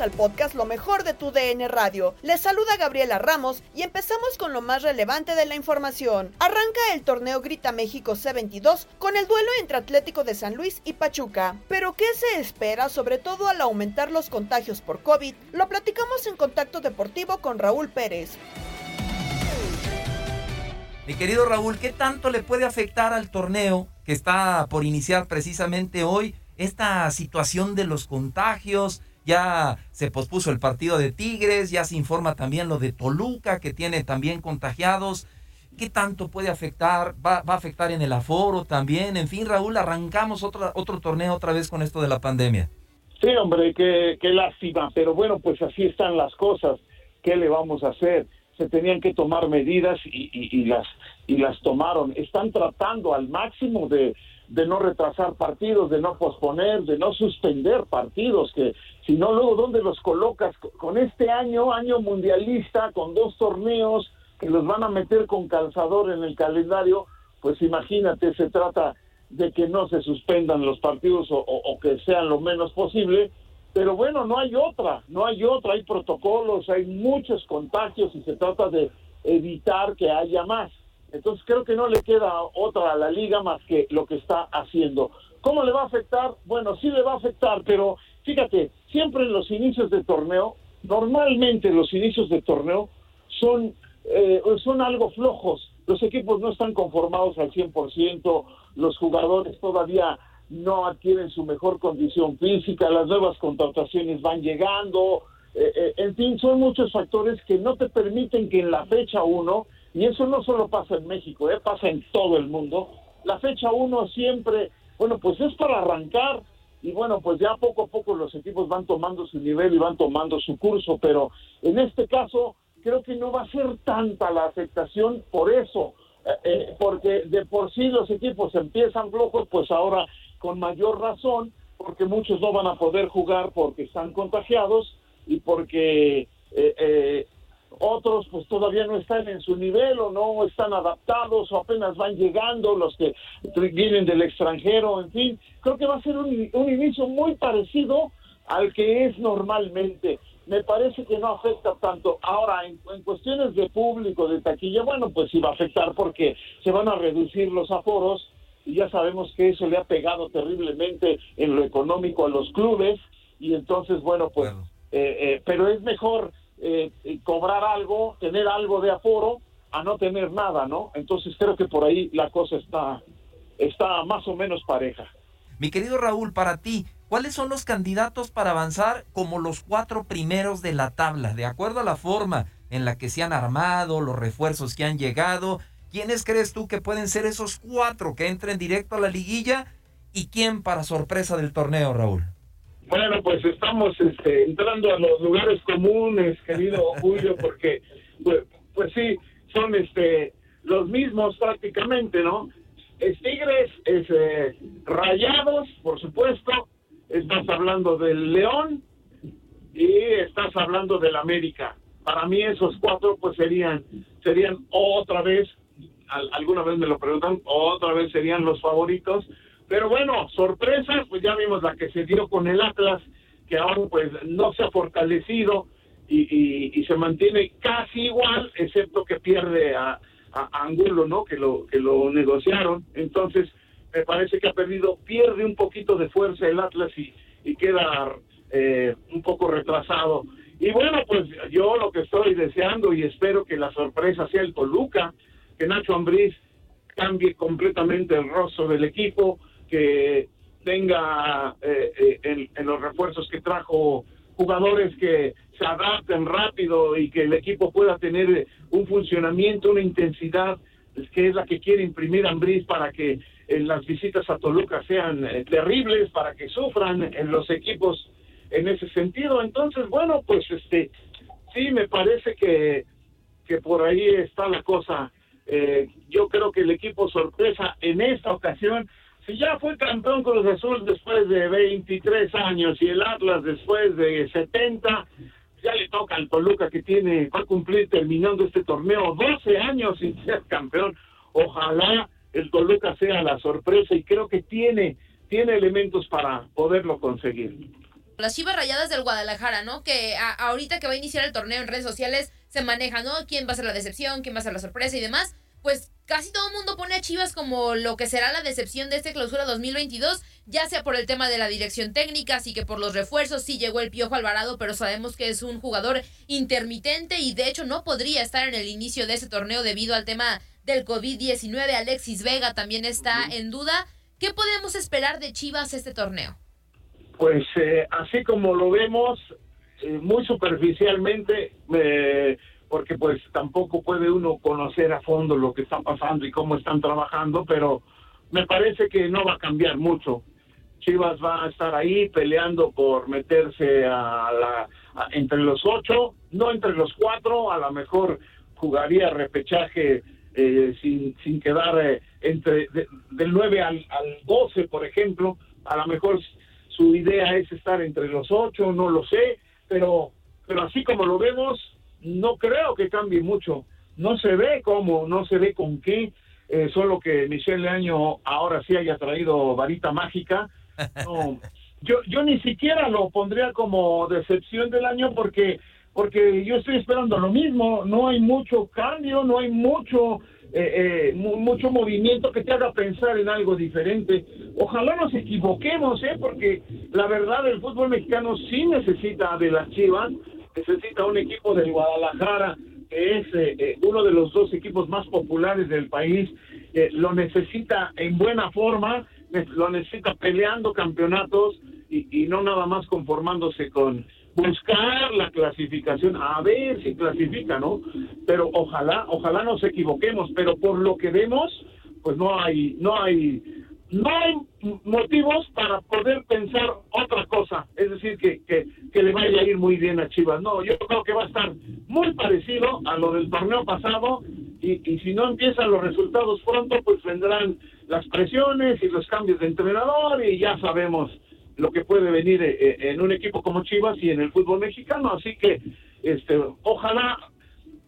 Al podcast Lo mejor de tu DN Radio. Les saluda Gabriela Ramos y empezamos con lo más relevante de la información. Arranca el torneo Grita México C22 con el duelo entre Atlético de San Luis y Pachuca. Pero ¿qué se espera sobre todo al aumentar los contagios por COVID? Lo platicamos en Contacto Deportivo con Raúl Pérez. Mi querido Raúl, ¿qué tanto le puede afectar al torneo que está por iniciar precisamente hoy esta situación de los contagios? Ya se pospuso el partido de Tigres, ya se informa también lo de Toluca, que tiene también contagiados. ¿Qué tanto puede afectar? ¿Va, va a afectar en el aforo también? En fin, Raúl, arrancamos otra, otro torneo otra vez con esto de la pandemia. Sí, hombre, qué, qué lástima, pero bueno, pues así están las cosas. ¿Qué le vamos a hacer? Se tenían que tomar medidas y, y- las y las tomaron. Están tratando al máximo de, de no retrasar partidos, de no posponer, de no suspender partidos, que si no, luego, ¿dónde los colocas? Con este año, año mundialista, con dos torneos que los van a meter con calzador en el calendario, pues imagínate, se trata de que no se suspendan los partidos o, o- o que sean lo menos posible, pero bueno, no hay otra, no hay otra, hay protocolos, hay muchos contagios y se trata de evitar que haya más. Entonces creo que no le queda otra a la liga más que lo que está haciendo. ¿Cómo le va a afectar? Bueno, sí le va a afectar, pero fíjate, siempre en los inicios de torneo, normalmente los inicios de torneo son, eh, son algo flojos. Los equipos no están conformados al 100%, los jugadores todavía no adquieren su mejor condición física, las nuevas contrataciones van llegando, eh, eh, en fin, son muchos factores que no te permiten que en la fecha uno, y eso no solo pasa en México, eh, pasa en todo el mundo, la fecha uno siempre, bueno, pues es para arrancar, y bueno, pues ya poco a poco los equipos van tomando su nivel y van tomando su curso, pero en este caso creo que no va a ser tanta la afectación por eso, eh, eh, porque de por sí los equipos empiezan flojos, pues ahora con mayor razón, porque muchos no van a poder jugar porque están contagiados y porque eh, eh, otros pues todavía no están en su nivel o no están adaptados o apenas van llegando los que vienen del extranjero, en fin, creo que va a ser un, un inicio muy parecido al que es normalmente. me parece que no afecta tanto. Ahora, en, en, cuestiones de público, de taquilla, bueno, pues sí va a afectar porque se van a reducir los aforos y ya sabemos que eso le ha pegado terriblemente en lo económico a los clubes y entonces, bueno, pues, eh, eh, pero es mejor eh, cobrar algo, tener algo de aforo a no tener nada, ¿no? Entonces creo que por ahí la cosa está, está más o menos pareja. Mi querido Raúl, para ti, ¿cuáles son los candidatos para avanzar como los cuatro primeros de la tabla? De acuerdo a la forma en la que se han armado, los refuerzos que han llegado, ¿quiénes crees tú que pueden ser esos cuatro que entren directo a la liguilla? ¿Y quién para sorpresa del torneo, Raúl? Bueno, pues estamos este, entrando a los lugares comunes, querido Julio, porque, pues, pues sí, son este los mismos prácticamente, ¿no? Es Tigres, es eh, Rayados, por supuesto, estás hablando del León y estás hablando del América. Para mí esos cuatro pues serían serían otra vez, alguna vez me lo preguntan, otra vez serían los favoritos. Pero bueno, sorpresa, pues ya vimos la que se dio con el Atlas, que aún pues no se ha fortalecido y, se mantiene casi igual, excepto que pierde a, Angulo, ¿no? Que lo, que lo negociaron. Entonces, me parece que ha perdido, pierde un poquito de fuerza el Atlas y, y queda eh, un poco retrasado. Y bueno, pues yo lo que estoy deseando y espero que la sorpresa sea el Toluca, que Nacho Ambriz cambie completamente el rostro del equipo, que tenga eh, eh, en, en, los refuerzos que trajo jugadores que se adapten rápido y que el equipo pueda tener un funcionamiento, una intensidad que es la que quiere imprimir Ambriz para que eh, las visitas a Toluca sean eh, terribles, para que sufran en los equipos en ese sentido. Entonces, bueno, pues este sí me parece que, que por ahí está la cosa. Yo creo que el equipo sorpresa en esta ocasión si ya fue campeón Cruz Azul después de 23 años y el Atlas después de 70, ya le toca al Toluca que tiene, va a cumplir terminando este torneo 12 años sin ser campeón. Ojalá el Toluca sea la sorpresa y creo que tiene, tiene elementos para poderlo conseguir. Las Chivas Rayadas del Guadalajara, ¿no? Que ahorita que va a iniciar el torneo en redes sociales se maneja, ¿no? ¿Quién va a ser la decepción? ¿Quién va a ser la sorpresa y demás? Pues casi todo el mundo pone a Chivas como lo que será la decepción de este clausura 2022, ya sea por el tema de la dirección técnica, así que por los refuerzos, sí llegó el Piojo Alvarado, pero sabemos que es un jugador intermitente y de hecho no podría estar en el inicio de ese torneo debido al tema del COVID-19. Alexis Vega también está en duda. ¿Qué podemos esperar de Chivas este torneo? Pues eh, así como lo vemos, eh, muy superficialmente, eh, porque pues tampoco puede uno conocer a fondo lo que está pasando y cómo están trabajando, pero me parece que no va a cambiar mucho. Chivas va a estar ahí peleando por meterse a la entre los ocho, no entre los cuatro, a lo mejor jugaría repechaje eh, sin, sin quedar eh, entre del 9 al, al 12, por ejemplo, a lo mejor su idea es estar entre los ocho, no lo sé, pero pero así como lo vemos, no creo que cambie mucho. No se ve cómo, no se ve con qué, eh, solo que Michelle Leaño ahora sí haya traído varita mágica. yo, yo ni siquiera lo pondría como decepción del año porque, porque yo estoy esperando lo mismo. No hay mucho cambio, no hay mucho, eh, eh, mucho movimiento que te haga pensar en algo diferente. Ojalá nos equivoquemos, ¿eh? porque la verdad el fútbol mexicano sí necesita de las chivas necesita un equipo del Guadalajara, que es eh, eh, uno de los dos equipos más populares del país, eh, lo necesita en buena forma, lo necesita peleando campeonatos y, no nada más conformándose con buscar la clasificación, a ver si clasifica, ¿no? Pero ojalá, ojalá nos equivoquemos, pero por lo que vemos, pues no hay, no hay no hay motivos para poder pensar otra cosa, es decir, que, que, le vaya a ir muy bien a Chivas. No, yo creo que va a estar muy parecido a lo del torneo pasado y, y si no empiezan los resultados pronto, pues vendrán las presiones y los cambios de entrenador y ya sabemos lo que puede venir eh, eh, en un equipo como Chivas y en el fútbol mexicano. Así que, este, ojalá,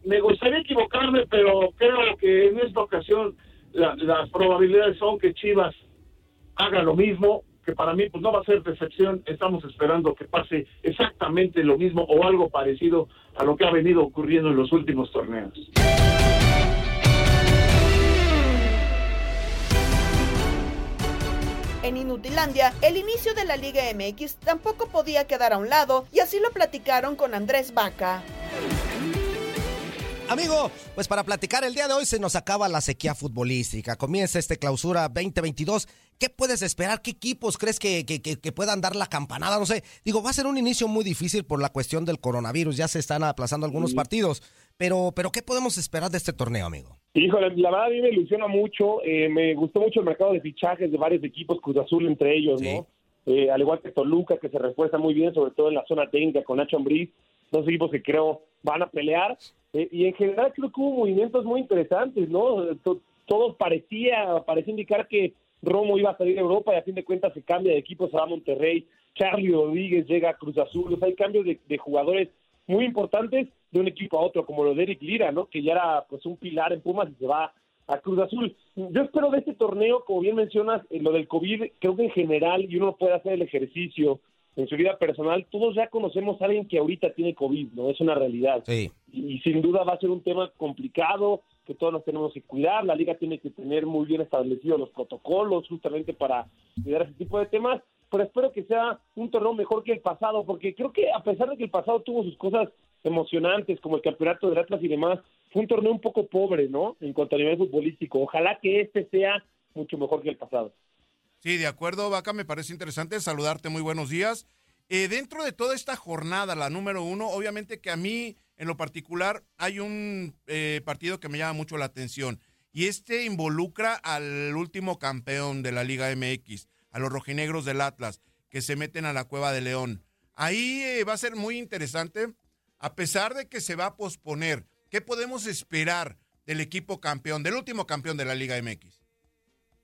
me gustaría equivocarme, pero creo que en esta ocasión las probabilidades son que Chivas haga lo mismo, que para mí pues no va a ser decepción, estamos esperando que pase exactamente lo mismo o algo parecido a lo que ha venido ocurriendo en los últimos torneos. En Inutilandia, el inicio de la Liga MX tampoco podía quedar a un lado y así lo platicaron con Andrés Vaca. Amigo, pues para platicar el día de hoy se nos acaba la sequía futbolística. Comienza este clausura 2022. ¿Qué puedes esperar? ¿Qué equipos crees que, que, puedan dar la campanada? No sé. Digo, va a ser un inicio muy difícil por la cuestión del coronavirus. Ya se están aplazando algunos partidos. Pero, pero ¿qué podemos esperar de este torneo, amigo? Híjole, la verdad a mí me ilusiona mucho. Eh, me gustó mucho el mercado de fichajes de varios equipos, Cruz Azul entre ellos, ¿no? Eh, al igual que Toluca, que se refuerza muy bien, sobre todo en la zona técnica con Nacho Ambriz. Dos equipos que creo van a pelear. Eh, y en general creo que hubo movimientos muy interesantes, ¿no? todo parecía, parecía indicar que Romo iba a salir de Europa y a fin de cuentas se cambia de equipo, se va a Monterrey, Charlie Rodríguez llega a Cruz Azul, hay cambios de, de jugadores muy importantes de un equipo a otro, como lo de Eric Lira, ¿no? Que ya era pues un pilar en Pumas y se va a Cruz Azul. Yo espero de este torneo, como bien mencionas, en lo del COVID, creo que en general, y uno puede hacer el ejercicio en su vida personal, todos ya conocemos a alguien que ahorita tiene COVID, ¿no? Es una realidad. Sí. Y, sin duda va a ser un tema complicado, que todos nos tenemos que cuidar, la liga tiene que tener muy bien establecidos los protocolos justamente para cuidar ese tipo de temas, pero espero que sea un torneo mejor que el pasado, porque creo que a pesar de que el pasado tuvo sus cosas emocionantes, como el campeonato de Atlas y demás, fue un torneo un poco pobre, ¿no? En cuanto a nivel futbolístico. Ojalá que este sea mucho mejor que el pasado. Sí, de acuerdo, Vaca, me parece interesante saludarte, muy buenos días. Eh, dentro de toda esta jornada, la número uno, obviamente que a mí, en lo particular, hay un eh, partido que me llama mucho la atención y este involucra al último campeón de la Liga MX, a los rojinegros del Atlas, que se meten a la Cueva de León. Ahí eh, va a ser muy interesante, a pesar de que se va a posponer. ¿Qué podemos esperar del equipo campeón, del último campeón de la Liga MX?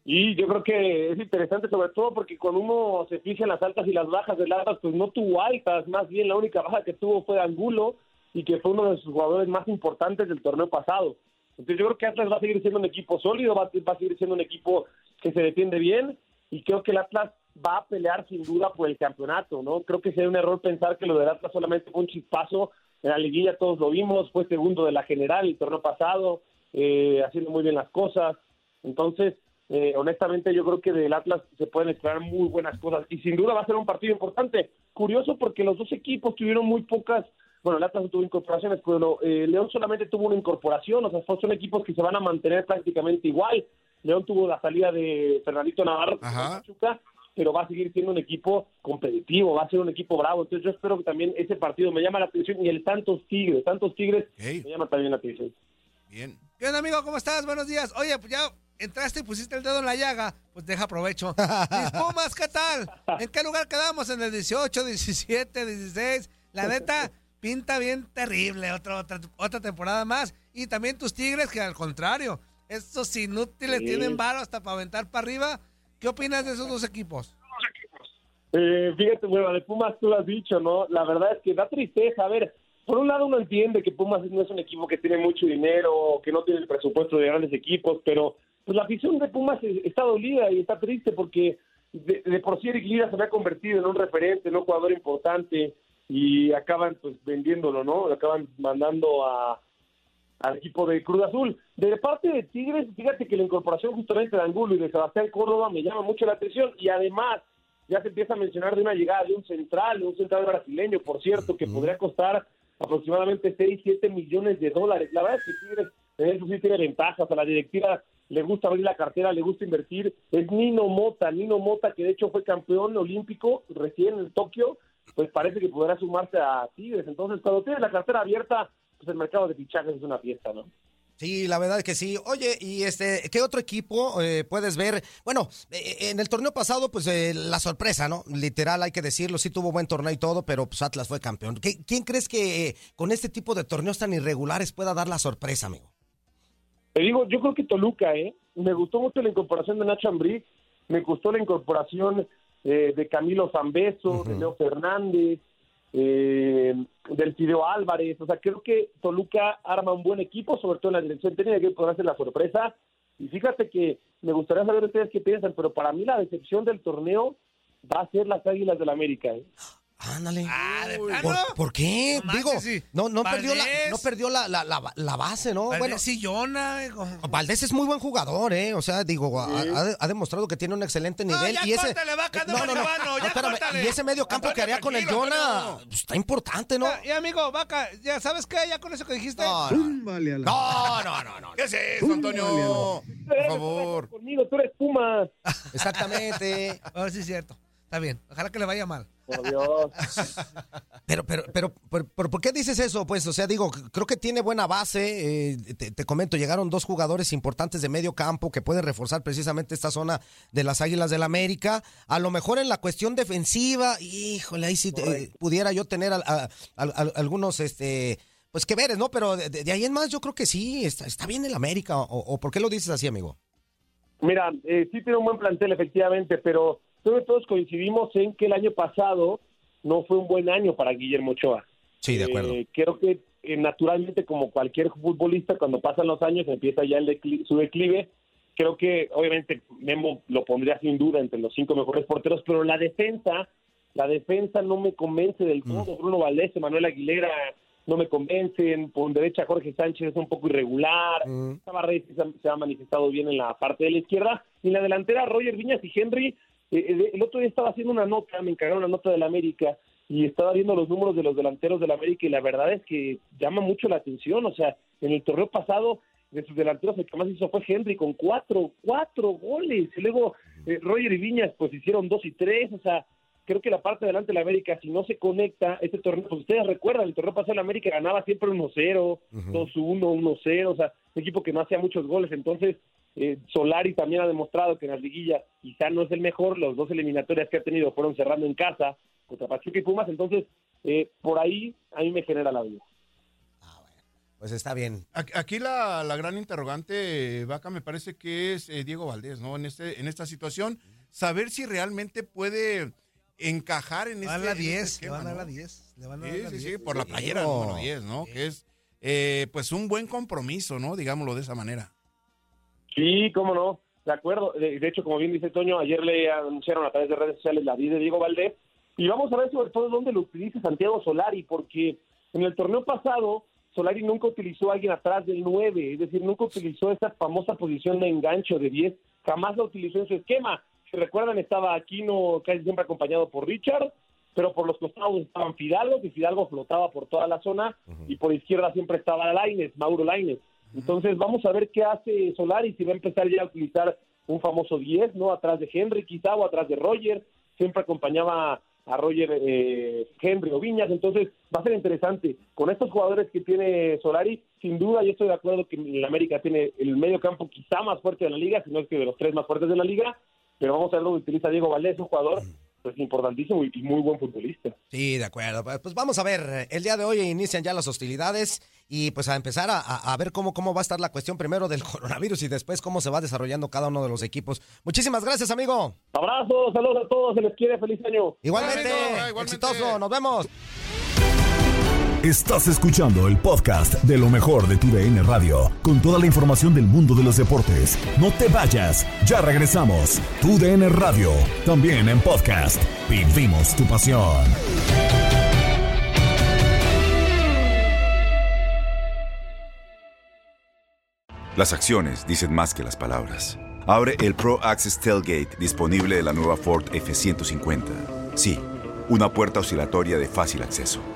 Y yo creo que es interesante sobre todo porque cuando uno se fija en las altas y las bajas del Atlas, pues no tuvo altas, más bien la única baja que tuvo fue Angulo y que fue uno de sus jugadores más importantes del torneo pasado. Entonces yo creo que Atlas va a seguir siendo un equipo sólido, va a, va a seguir siendo un equipo que se defiende bien y creo que el Atlas va a pelear sin duda por el campeonato, ¿no? Creo que sería un error pensar que lo del Atlas solamente fue un chispazo, en la liguilla todos lo vimos, fue segundo de la general el torneo pasado, eh, haciendo muy bien las cosas, entonces eh, honestamente yo creo que del Atlas se pueden esperar muy buenas cosas y sin duda va a ser un partido importante. Curioso porque los dos equipos tuvieron muy pocas, bueno, el Atlas no tuvo incorporaciones, pero eh, León solamente tuvo una incorporación, o sea, son equipos que se van a mantener prácticamente igual. León tuvo la salida de Fernandito Navarro, pero va a seguir siendo un equipo competitivo, va a ser un equipo bravo. Entonces yo espero que también ese partido me llama la atención y el Santos Tigres, Santos Tigres me llama también la atención. Bien. ¿Qué onda, amigo? ¿Cómo estás? Buenos días. Oye, pues ya entraste y pusiste el dedo en la llaga, pues deja provecho. Mis Pumas, ¿qué tal? ¿En qué lugar quedamos? ¿En el 18, 17, 16? La neta, pinta bien terrible otra, otra, otra temporada más. Y también tus Tigres, que al contrario, estos inútiles Sí. tienen varo hasta para aventar para arriba. ¿Qué opinas de esos dos equipos? Eh, fíjate, bueno, de Pumas tú lo has dicho, ¿no? La verdad es que da tristeza. A ver, por un lado uno entiende que Pumas no es un equipo que tiene mucho dinero, que no tiene el presupuesto de grandes equipos, pero pues la afición de Pumas es- está dolida y está triste porque de, de por sí Eric Lira se había convertido en un referente, en un jugador importante y acaban pues vendiéndolo, ¿no? Lo acaban mandando a al equipo de Cruz Azul. De parte de Tigres, fíjate que la incorporación justamente de Angulo y de Sebastián Córdoba me llama mucho la atención y además ya se empieza a mencionar de una llegada de un central, de un central brasileño, por cierto, que podría costar aproximadamente 6, 7 millones de dólares. La verdad es que Tigres eso sí tiene ventajas, a la directiva le gusta abrir la cartera, le gusta invertir. Es Nino Mota, Nino Mota que de hecho fue campeón olímpico recién en Tokio, pues parece que podrá sumarse a Tigres. Entonces cuando tienes la cartera abierta, pues el mercado de fichajes es una fiesta, ¿no? Sí, la verdad que sí. Oye, y este, ¿qué otro equipo eh, puedes ver? Bueno, eh, en el torneo pasado, pues eh, la sorpresa, ¿no? Literal, hay que decirlo, sí tuvo buen torneo y todo, pero pues Atlas fue campeón. ¿Qué- ¿Quién crees que eh, con este tipo de torneos tan irregulares pueda dar la sorpresa, amigo? Te digo, yo creo que Toluca, ¿eh? Me gustó mucho la incorporación de Nacho Ambriz, me gustó la incorporación eh, de Camilo Zambeso, de Leo Fernández, eh, del Fideo Álvarez. O sea, creo que Toluca arma un buen equipo, sobre todo en la dirección técnica, que podrá ser la sorpresa. Y fíjate que me gustaría saber ustedes qué piensan, pero para mí la decepción del torneo va a ser las Águilas del la América. ¿eh? Ándale. Ah, ¿de ¿Por, plano? por qué? No Digo, manches, sí. no, no perdió, la, no perdió la, la, la, la base, ¿no? Valdés bueno, Sillona, Valdés es muy buen jugador, ¿eh? O sea, digo, ha, ha- ha demostrado que tiene un excelente nivel. ya y ese, córtale, vaca, no, no, no, no, ya espérame, córtale. y ese medio campo que haría con el Jonah pues, está importante, ¿no? Ya, y amigo, vaca, ya sabes qué, ya con eso que dijiste. No, no, no, no, no, no. ¿Qué es eso, Antonio? Por favor. Conmigo, tú eres Puma. Exactamente. Ah, sí, es cierto. Está bien. Ojalá que le vaya mal. Por Dios. Pero, pero, pero, pero, pero, ¿por qué dices eso? Pues, o sea, digo, creo que tiene buena base. eh, te, te comento, llegaron dos jugadores importantes de medio campo que pueden reforzar precisamente esta zona de las Águilas del América. A lo mejor en la cuestión defensiva, híjole, ahí sí te- pudiera yo tener a- al- al- algunos, este, pues que veres, ¿no? Pero de, de ahí en más, yo creo que sí, está, está bien el América. O, o por qué lo dices así, amigo? Mira, eh, sí tiene un buen plantel, efectivamente, pero creo que todos coincidimos en que el año pasado no fue un buen año para Guillermo Ochoa. Sí, de acuerdo. Eh, creo que eh, naturalmente, como cualquier futbolista, cuando pasan los años empieza ya el decli- su declive. Creo que, obviamente, Memo lo pondría sin duda entre los cinco mejores porteros, pero la defensa, la defensa no me convence del todo. Bruno Valdés, Manuel Aguilera no me convencen. Por derecha, Jorge Sánchez es un poco irregular. Reyes se ha- se ha manifestado bien en la parte de la izquierda. Y en la delantera, Roger Viñas y Henry. Eh, el otro día estaba haciendo una nota, me encargaron una nota de la América y estaba viendo los números de los delanteros de la América y la verdad es que llama mucho la atención. O sea, en el torneo pasado, de sus delanteros, el que más hizo fue Henry con cuatro, cuatro goles. Y luego eh, Roger y Viñas, pues hicieron dos y tres. O sea, creo que la parte de delante de la América, si no se conecta este torneo, pues ustedes recuerdan, el torneo pasado la América ganaba siempre 1-0, 2-1, 1-0, o sea, un equipo que no hacía muchos goles. Entonces, eh, Solari también ha demostrado que en las liguillas quizá no es el mejor, los dos eliminatorias que ha tenido fueron cerrando en casa contra Pachuca y Pumas, entonces eh, por ahí a mí me genera la duda. Pues está bien. Aquí- la, la gran interrogante, Vaca, me parece que es eh, Diego Valdés, ¿no? En, este, en esta situación, saber si realmente puede encajar en Le este, van a la en 10, le van a la 10. Le van a dar Sí, la sí, 10. sí, por la playera número 10, ¿no? Que es, eh, pues, un buen compromiso, ¿no? Digámoslo de esa manera. Sí, cómo no, de acuerdo. De, de hecho, como bien dice Toño, ayer le anunciaron a través de redes sociales la vida de Diego Valdés. Y vamos a ver sobre todo dónde lo utiliza Santiago Solari, porque en el torneo pasado Solari nunca utilizó a alguien atrás del 9, es decir, nunca utilizó esa famosa posición de engancho de 10, jamás la utilizó en su esquema. Si recuerdan, estaba Aquino casi siempre acompañado por Richard, pero por los costados estaban Fidalgo, que Fidalgo flotaba por toda la zona, y por izquierda siempre estaba Laines, Mauro Laines. Entonces vamos a ver qué hace Solari, si va a empezar ya a utilizar un famoso 10, ¿no? Atrás de Henry quizá o atrás de Roger, siempre acompañaba a Roger eh, Henry o Viñas, entonces va a ser interesante. Con estos jugadores que tiene Solari, sin duda yo estoy de acuerdo que el América tiene el medio campo quizá más fuerte de la liga, si no es que de los tres más fuertes de la liga, pero vamos a ver dónde utiliza Diego Valdés, un jugador pues importantísimo y, y muy buen futbolista. Sí, de acuerdo. Pues vamos a ver, el día de hoy inician ya las hostilidades y pues a empezar a, a- ver cómo, cómo va a estar la cuestión primero del coronavirus y después cómo se va desarrollando cada uno de los equipos. Muchísimas gracias, amigo. Abrazos, saludos a todos, se les quiere, feliz año. Igualmente, exitoso, nos vemos. Estás escuchando el podcast de lo mejor de tu DN Radio, con toda la información del mundo de los deportes. No te vayas, ya regresamos. Tu DN Radio, también en podcast. Vivimos tu pasión. Las acciones dicen más que las palabras. Abre el Pro Access Tailgate disponible de la nueva Ford F-150. Sí, una puerta oscilatoria de fácil acceso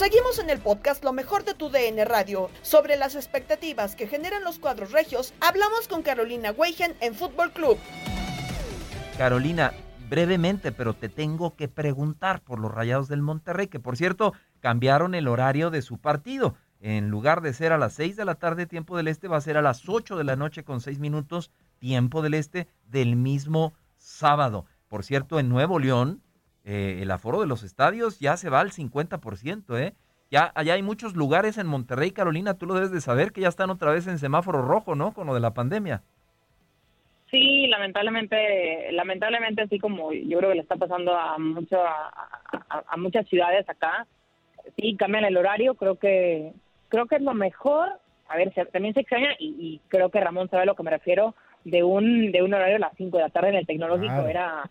Seguimos en el podcast Lo mejor de tu DN Radio. Sobre las expectativas que generan los cuadros regios, hablamos con Carolina Weigen en Fútbol Club. Carolina, brevemente, pero te tengo que preguntar por los Rayados del Monterrey, que por cierto cambiaron el horario de su partido. En lugar de ser a las 6 de la tarde, tiempo del este, va a ser a las 8 de la noche con 6 minutos, tiempo del este, del mismo sábado. Por cierto, en Nuevo León, eh, el aforo de los estadios ya se va al 50%, ¿eh? Ya allá hay muchos lugares en Monterrey, Carolina, tú lo debes de saber que ya están otra vez en semáforo rojo, ¿no? Con lo de la pandemia. Sí, lamentablemente, lamentablemente así como yo creo que le está pasando a mucho, a, a- a muchas ciudades acá, sí cambian el horario, creo que creo que es lo mejor. A ver, se- también se extraña y, y creo que Ramón sabe a lo que me refiero de un de un horario a las 5 de la tarde en el tecnológico Claro. era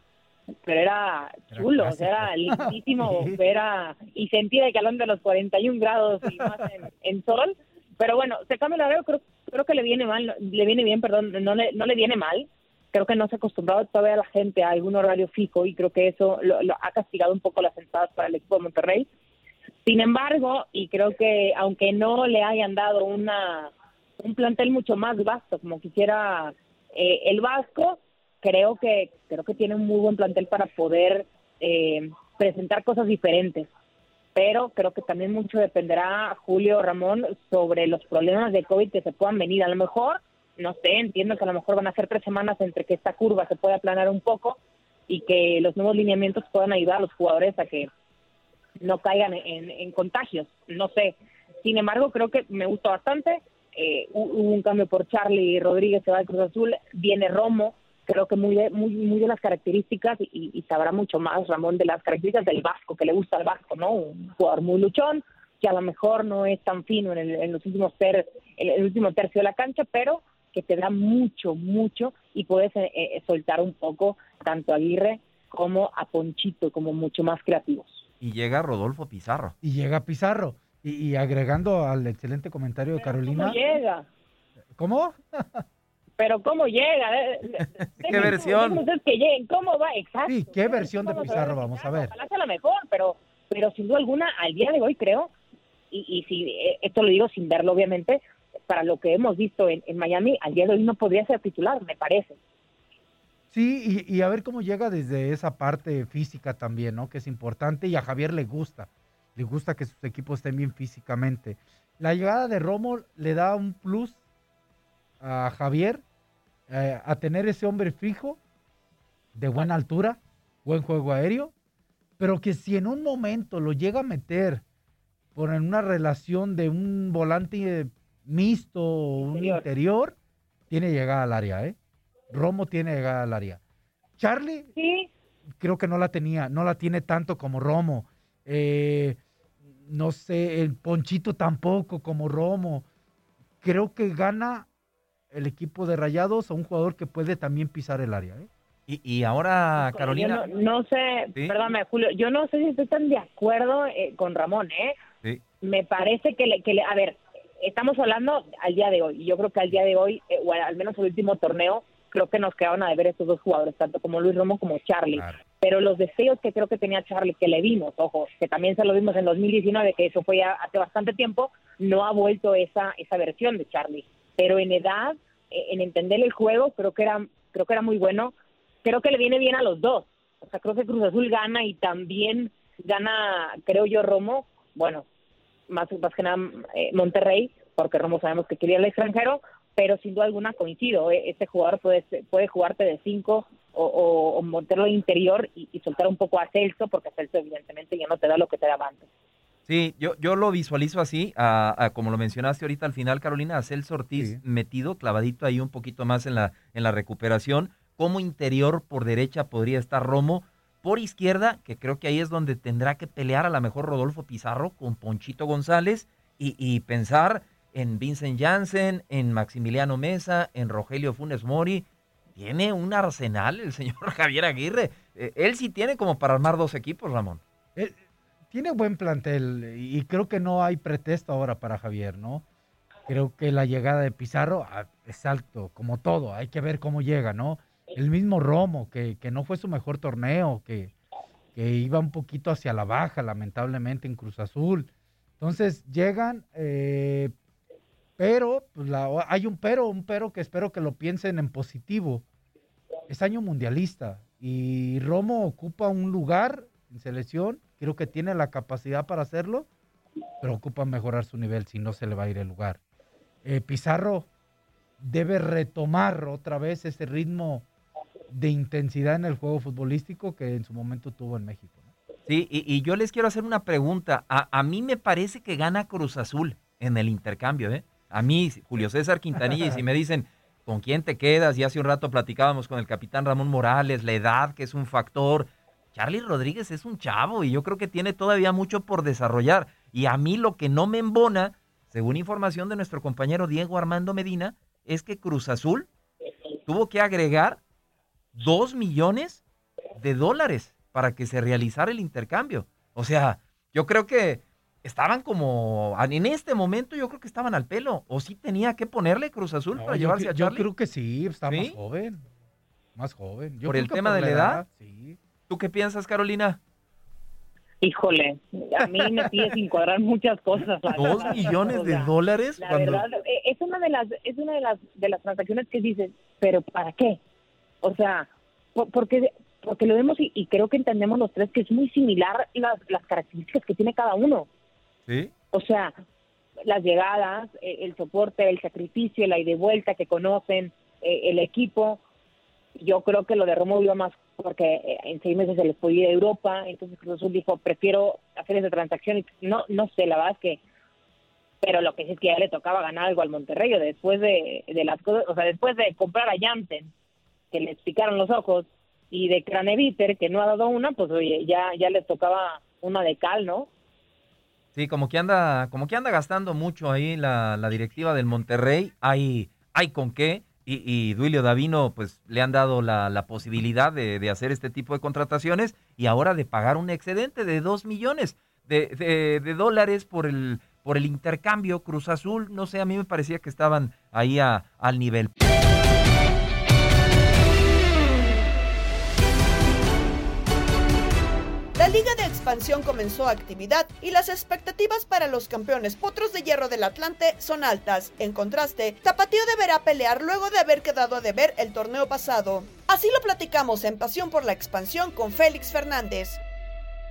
pero era chulo, o sea, era lindísimo ver a- y sentir el calor de los 41 grados y más en, en sol. Pero bueno, se cambia el horario, creo, creo que le viene mal, le viene bien, perdón, no le, no le viene mal. Creo que no se ha acostumbrado todavía la gente a algún horario fijo y creo que eso lo, lo ha castigado un poco las entradas para el equipo de Monterrey. Sin embargo, y creo que aunque no le hayan dado una un plantel mucho más vasto como quisiera eh, el Vasco, creo que creo que tiene un muy buen plantel para poder eh, presentar cosas diferentes. Pero creo que también mucho dependerá, Julio Ramón, sobre los problemas de COVID que se puedan venir. A lo mejor, no sé, entiendo que a lo mejor van a ser tres semanas entre que esta curva se pueda aplanar un poco y que los nuevos lineamientos puedan ayudar a los jugadores a que no caigan en, contagios, no sé. Sin embargo, creo que me gusta bastante. Eh, hu- hubo un cambio por Charlie Rodríguez, se va al Cruz Azul, viene Romo, creo que muy de, muy, muy de las características y, y sabrá mucho más Ramón de las características del Vasco, que le gusta al Vasco, ¿no? Un jugador muy luchón, que a lo mejor no es tan fino en el, en los últimos ter, en el último tercio de la cancha, pero que te da mucho, mucho y puedes eh, eh, soltar un poco tanto a Aguirre como a Ponchito, como mucho más creativos. Y llega Rodolfo Pizarro. Y llega Pizarro. Y, y agregando al excelente comentario de Carolina. ¿Cómo llega? ¿Cómo? Pero ¿cómo llega? Déjenme- versión? que lleguen. ¿Cómo va? Exacto. Sí, ¿qué versión de Pizarro vamos a ver? Ojalá sea la mejor, pero, pero sin duda alguna, al día de hoy creo, y, y si eh, esto lo digo sin verlo obviamente, para lo que hemos visto en, en Miami, al día de hoy no podría ser titular, me parece. Sí, y, y a ver cómo llega desde esa parte física también, ¿no? Que es importante y a Javier le gusta. Le gusta que sus equipos estén bien físicamente. La llegada de Romo le da un plus a Javier eh, a tener ese hombre fijo, de buena altura, buen juego aéreo, pero que si en un momento lo llega a meter por en una relación de un volante eh, mixto o un interior, tiene llegada al área, ¿eh? Romo tiene llegada al área. Charlie, creo que no la tenía, no la tiene tanto como Romo. Eh, no sé, el Ponchito tampoco como Romo. Creo que gana el equipo de Rayados a un jugador que puede también pisar el área. ¿eh? Y, y ahora, Carolina. Yo no, no sé, Sí. perdóname, Julio, yo no sé si estoy tan de acuerdo eh, con Ramón, ¿eh? Sí. me parece que le, que le- a ver, estamos hablando al día de hoy, y yo creo que al día de hoy, eh, o al menos el último torneo, creo que nos quedaron a deber estos dos jugadores, tanto como Luis Romo como Charlie. Pero los deseos que creo que tenía Charlie, que le vimos, ojo, que también se lo vimos en 2019, que eso fue ya hace bastante tiempo, no ha vuelto esa, esa versión de Charlie. Pero en edad, eh, en entender el juego, creo que era, creo que era muy bueno. Creo que le viene bien a los dos. O sea, creo que Cruz Azul gana y también gana, creo yo, Romo. Bueno, más, más que nada eh, Monterrey, porque Romo sabemos que quería el extranjero, pero sin duda alguna coincido. eh, Este jugador puede, puede jugarte de cinco o, o, o de interior y, y soltar un poco a Celso, porque Celso evidentemente ya no te da lo que te daba antes. Sí, yo, yo lo visualizo así, a, a como lo mencionaste ahorita al final, Carolina, a Celso Ortiz metido, clavadito ahí un poquito más en la, en la recuperación. Como interior por derecha podría estar Romo. Por izquierda, que creo que ahí es donde tendrá que pelear a lo mejor Rodolfo Pizarro con Ponchito González y, y pensar en Vincent Janssen, en Maximiliano Mesa, en Rogelio Funes Mori. Tiene un arsenal el señor Javier Aguirre. Eh, él sí tiene como para armar dos equipos, Ramón. Él tiene buen plantel y creo que no hay pretexto ahora para Javier, ¿no? Creo que la llegada de Pizarro ah, es alto, como todo, hay que ver cómo llega, ¿no? El mismo Romo, que, que no fue su mejor torneo, que, que iba un poquito hacia la baja, lamentablemente, en Cruz Azul. Entonces llegan, eh, pero pues, la- hay un pero, un pero que espero que lo piensen en positivo. Es año mundialista y Romo ocupa un lugar en selección, creo que tiene la capacidad para hacerlo, pero ocupa mejorar su nivel si no se le va a ir el lugar. Eh, Pizarro debe retomar otra vez ese ritmo de intensidad en el juego futbolístico que en su momento tuvo en México. Sí, y, y yo les quiero hacer una pregunta. A, a mí me parece que gana Cruz Azul en el intercambio, ¿eh? A mí, Julio César Quintanilla, y si me dicen, ¿con quién te quedas? Y hace un rato platicábamos con el capitán Ramón Morales, la edad, que es un factor. Charlie Rodríguez es un chavo y yo creo que tiene todavía mucho por desarrollar. Y a mí lo que no me embona, según información de nuestro compañero Diego Armando Medina, es que Cruz Azul tuvo que agregar dos millones de dólares para que se realizara el intercambio. O sea, yo creo que estaban como, en este momento yo creo que estaban al pelo. O sí tenía que ponerle Cruz Azul No, para yo, llevarse a yo Charlie. creo que sí, está más joven. Más joven. Yo por el tema de la edad. Sí. ¿Tú qué piensas, Carolina? Híjole, a mí me sigue sin cuadrar muchas cosas. la ¿Dos verdad. millones O de dólares? La cuando- verdad, eh, es una de las, es una de las, de las transacciones que dices, pero ¿para qué? O sea, por- porque, porque lo vemos y, y creo que entendemos los tres que es muy similar las, las características que tiene cada uno. ¿Sí? O sea, las llegadas, eh, el soporte, el sacrificio, la ida y vuelta que conocen, eh, el equipo. Yo creo que lo de Romo iba más porque eh, en seis meses se les podía ir a Europa, entonces Cruz Azul dijo, prefiero hacer esa transacción. y No, no sé, la verdad es que, pero lo que sí es que ya le tocaba ganar algo al Monterrey, después de, de las cosas, o sea, después de comprar a Janten, que les picaron los ojos, y de Craneviter, que no ha dado una, pues oye, ya, ya les tocaba una de cal, ¿no? Sí, como que anda, como que anda gastando mucho ahí la, la directiva del Monterrey. Hay, hay con qué. Y, y Duilio Davino, pues le han dado la, posibilidad de, hacer este tipo de contrataciones y ahora de pagar un excedente de dos millones de, dólares por el, por el intercambio Cruz Azul. No sé, a mí me parecía que estaban ahí al nivel. La Liga de Expansión comenzó actividad y las expectativas para los campeones potros de hierro del Atlante son altas. En contraste, Tapatío deberá pelear luego de haber quedado a deber el torneo pasado. Así lo platicamos en Pasión por la Expansión con Félix Fernández.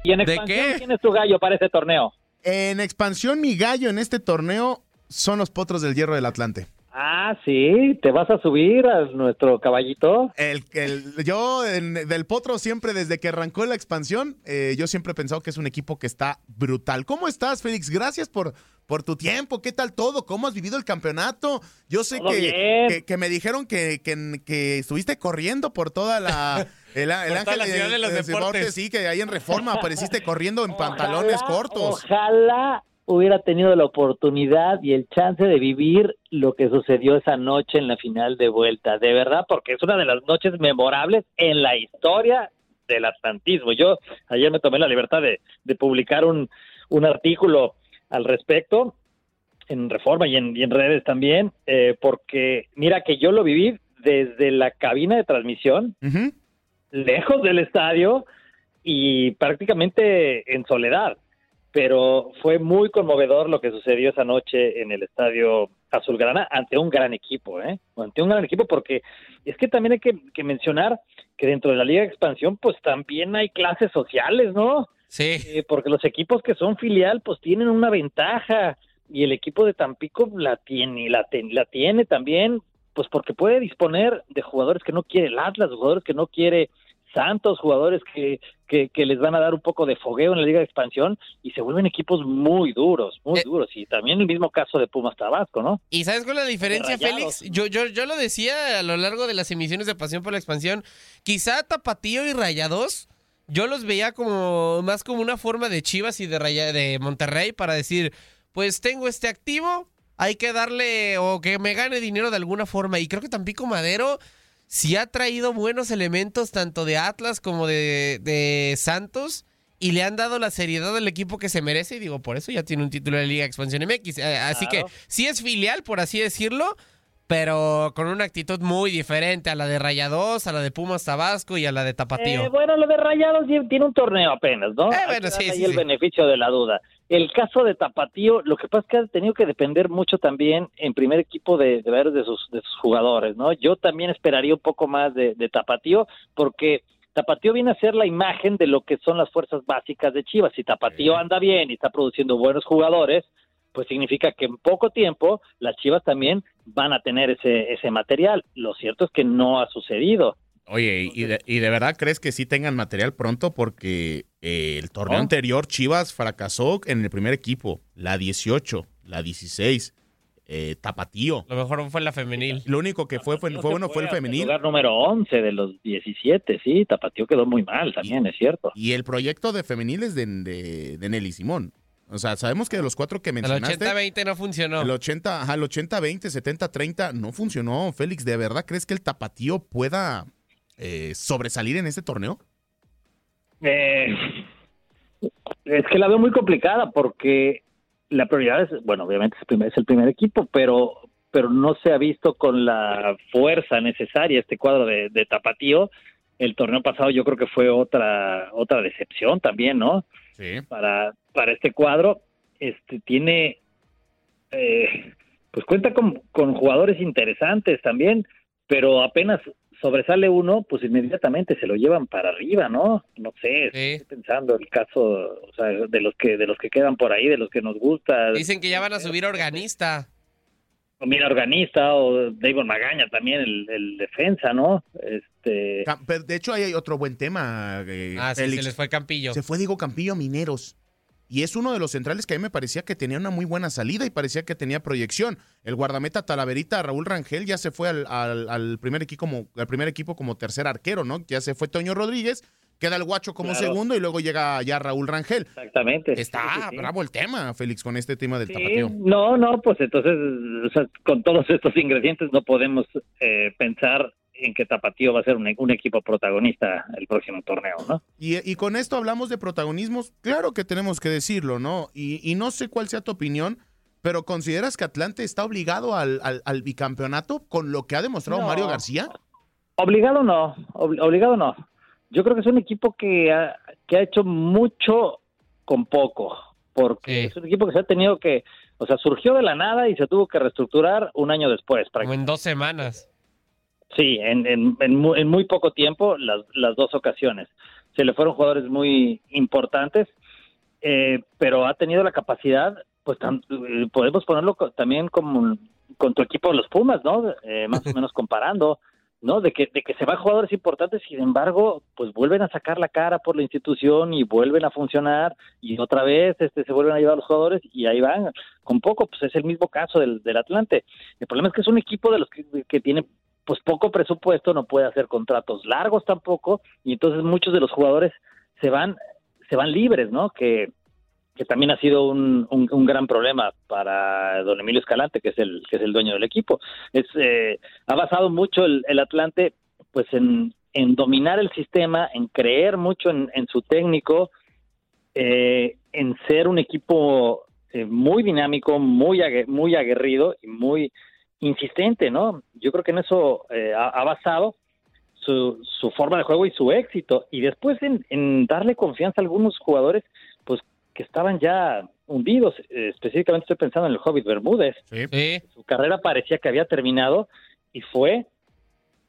¿Y en ¿De expansión qué? quién es tu gallo para este torneo? En expansión, mi gallo en este torneo son los potros del hierro del Atlante. Ah, sí, ¿te vas a subir a nuestro caballito? El, el- yo en- del potro siempre, desde que arrancó la expansión, eh, yo siempre he pensado que es un equipo que está brutal. ¿Cómo estás, Félix? Gracias por, por tu tiempo. ¿Qué tal todo? ¿Cómo has vivido el campeonato? Yo sé que, que, que me dijeron que, que- que estuviste corriendo por toda la... El, el ángel la ciudad de los deportes. Sí, que ahí en Reforma apareciste corriendo en pantalones cortos. Ojalá hubiera tenido la oportunidad y el chance de vivir lo que sucedió esa noche en la final de vuelta. De verdad, porque es una de las noches memorables en la historia del atlantismo. Yo ayer me tomé la libertad de, de publicar un, un artículo al respecto en Reforma y en, y en redes también, eh, porque mira que yo lo viví desde la cabina de transmisión, lejos del estadio y prácticamente en soledad. Pero fue muy conmovedor lo que sucedió esa noche en el estadio Azulgrana ante un gran equipo, ¿eh? Ante un gran equipo porque es que también hay que, que mencionar que dentro de la Liga de Expansión pues también hay clases sociales, ¿no? Sí. porque los equipos que son filial pues tienen una ventaja y el equipo de Tampico la tiene, la, ten- la tiene también pues porque puede disponer de jugadores que no quiere el Atlas, jugadores que no quiere Santos, jugadores que, que, que les van a dar un poco de fogueo en la Liga de Expansión y se vuelven equipos muy duros, muy duros. Y también el mismo caso de Pumas Tabasco, ¿no? ¿Y sabes cuál es la diferencia. Félix? Yo, yo, yo lo decía a lo largo de las emisiones de Pasión por la Expansión. Quizá Tapatío y Rayados, yo los veía como más como una forma de Chivas y de, Raya- de Monterrey para decir, pues tengo este activo, hay que darle o que me gane dinero de alguna forma. Y creo que Tampico Madero sí ha traído buenos elementos tanto de Atlas como de, de Santos. Y le han dado la seriedad al equipo que se merece. Y digo, por eso ya tiene un título de Liga Expansión MX. Eh, Así que sí es filial, por así decirlo, pero con una actitud muy diferente a la de Rayados, a la de Pumas Tabasco y a la de Tapatío. Eh, bueno, lo de Rayados tie- tiene un torneo apenas, ¿no? Hay bueno, sí, el beneficio de la duda. El caso de Tapatío, lo que pasa es que ha tenido que depender mucho también en primer equipo de, de ver de sus, de sus jugadores, ¿no? Yo también esperaría un poco más de, de Tapatío, porque Tapatío viene a ser la imagen de lo que son las fuerzas básicas de Chivas. Si Tapatío anda bien y está produciendo buenos jugadores, pues significa que en poco tiempo las Chivas también van a tener ese, ese material. Lo cierto es que no ha sucedido. Oye, ¿y de, y de verdad crees que sí tengan material pronto? Porque eh, el torneo No. anterior Chivas fracasó en el primer equipo, la 18, la 16, eh, Tapatío. Lo mejor fue la femenil. Lo único que fue, fue, fue bueno fue el El femenil. lugar número 11 de los 17, sí, Tapatío quedó muy mal también, es cierto. Y el proyecto de femenil es de, de, de Nelly Simón. O sea, sabemos que de los cuatro que El mencionaste... 80-20 no funcionó. El 80, ajá, el 80-20, 70-30 no funcionó. Félix, ¿de verdad crees que el Tapatío pueda eh, sobresalir en este torneo? Eh, es que la veo muy complicada porque la prioridad es, bueno, obviamente es el primer, es el primer equipo, pero pero no se ha visto con la fuerza necesaria este cuadro de, de Tapatío. El torneo pasado yo creo que fue otra otra decepción también, ¿no? Sí. Para para este cuadro, este tiene eh, pues cuenta con, con jugadores interesantes también, pero apenas sobresale uno, pues inmediatamente se lo llevan para arriba, ¿no? No sé, estoy pensando el caso, o sea, de los que de los que quedan por ahí, de los que nos gusta. Dicen que ya van a subir a organista. O Mira Organista o David Magaña también, el, el defensa, ¿no? Este, de hecho, ahí hay otro buen tema, eh, Ah, sí, Félix. se les fue Campillo. Se fue Diego Campillo a Mineros. Y es uno de los centrales que a mí me parecía que tenía una muy buena salida y parecía que tenía proyección. El guardameta Talaverita, Raúl Rangel, ya se fue al, al- al primer, equipo como, al primer equipo como tercer arquero, ¿no? Ya se fue Toño Rodríguez, queda el guacho como Claro. segundo y luego llega ya Raúl Rangel. Exactamente. Está Sí, bravo el tema, Félix, con este tema del Sí, tapatío. no, no, pues entonces, o sea, con todos estos ingredientes no podemos eh, pensar en que Tapatío va a ser un, un equipo protagonista el próximo torneo, ¿no? Y, y con esto hablamos de protagonismos, claro que tenemos que decirlo, ¿no? Y, y no sé cuál sea tu opinión, pero ¿consideras que Atlante está obligado al, al- al bicampeonato con lo que ha demostrado No. Mario García? Obligado no, ob- obligado no. Yo creo que es un equipo que ha, que ha hecho mucho con poco, porque es un equipo que se ha tenido que, o sea, surgió de la nada y se tuvo que reestructurar un año después. Como en dos semanas. Sí, en, en, en mu- en muy poco tiempo, las, las dos ocasiones. Se le fueron jugadores muy importantes, eh, pero ha tenido la capacidad, pues tam- eh, podemos ponerlo co- también como con tu equipo de los Pumas, ¿no? Eh, más o menos comparando, ¿no? De que, de que se van jugadores importantes, sin embargo, pues vuelven a sacar la cara por la institución y vuelven a funcionar y otra vez este se vuelven a llevar los jugadores y ahí van, con poco, pues es el mismo caso del, del Atlante. El problema es que es un equipo de los que, que tiene pues poco presupuesto, no puede hacer contratos largos tampoco, y entonces muchos de los jugadores se van, se van libres, ¿no? Que, que también ha sido un, un, un gran problema para don Emilio Escalante, que es el, que es el dueño del equipo. Es, eh, ha basado mucho el, Atlante, pues en, en dominar el sistema, en creer mucho en, en su técnico, eh, en ser un equipo eh, muy dinámico, muy, muy aguerrido y muy insistente, ¿no? Yo creo que en eso eh, ha, ha basado su, su forma de juego y su éxito. Y después en, en darle confianza a algunos jugadores, pues que estaban ya hundidos. Eh, específicamente estoy pensando en el Hobbit Bermúdez. Su carrera parecía que había terminado y fue,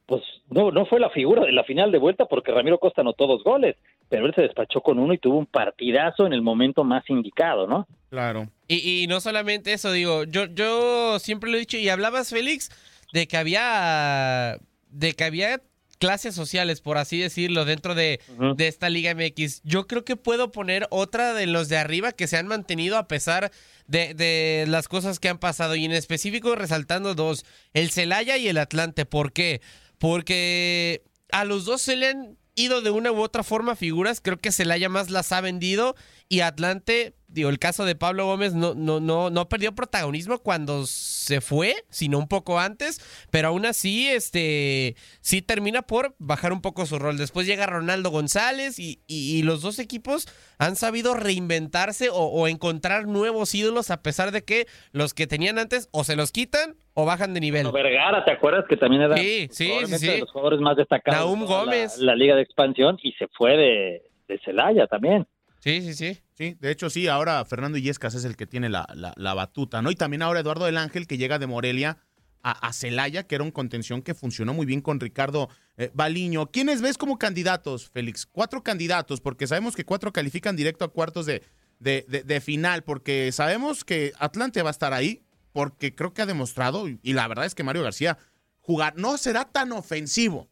pues no, no fue la figura de la final de vuelta porque Ramiro Costa anotó dos goles, pero él se despachó con uno y tuvo un partidazo en el momento más indicado, ¿no? Claro. Y, y no solamente eso, digo, yo, yo siempre lo he dicho, y hablabas, Félix, de que había, de que había clases sociales, por así decirlo, dentro de, de esta Liga MX. Yo creo que puedo poner otra de los de arriba que se han mantenido a pesar de, de las cosas que han pasado, y en específico resaltando dos, el Celaya y el Atlante. ¿Por qué? Porque a los dos se le han ido de una u otra forma figuras, creo que Celaya más las ha vendido y Atlante, digo, el caso de Pablo Gómez no, no, no, no perdió protagonismo cuando se fue, sino un poco antes, pero aún así, este, sí termina por bajar un poco su rol. Después llega Ronaldo González y, y- y los dos equipos han sabido reinventarse o, o encontrar nuevos ídolos a pesar de que los que tenían antes o se los quitan o bajan de nivel. Vergara, ¿te acuerdas que también era Sí, sí, sí, de los jugadores más destacados Gómez. La, la Liga de Expansión y se fue de, de Celaya también. Sí, sí, sí. Sí, de hecho sí, ahora Fernando Illescas es el que tiene la, la- batuta, ¿no? Y también ahora Eduardo del Ángel que llega de Morelia a, Celaya, que era un contención que funcionó muy bien con Ricardo eh, Baliño. ¿Quiénes ves como candidatos, Félix? Cuatro candidatos, porque sabemos que cuatro califican directo a cuartos de, de- de final, porque sabemos que Atlante va a estar ahí, porque creo que ha demostrado, y la verdad es que Mario García jugar no será tan ofensivo,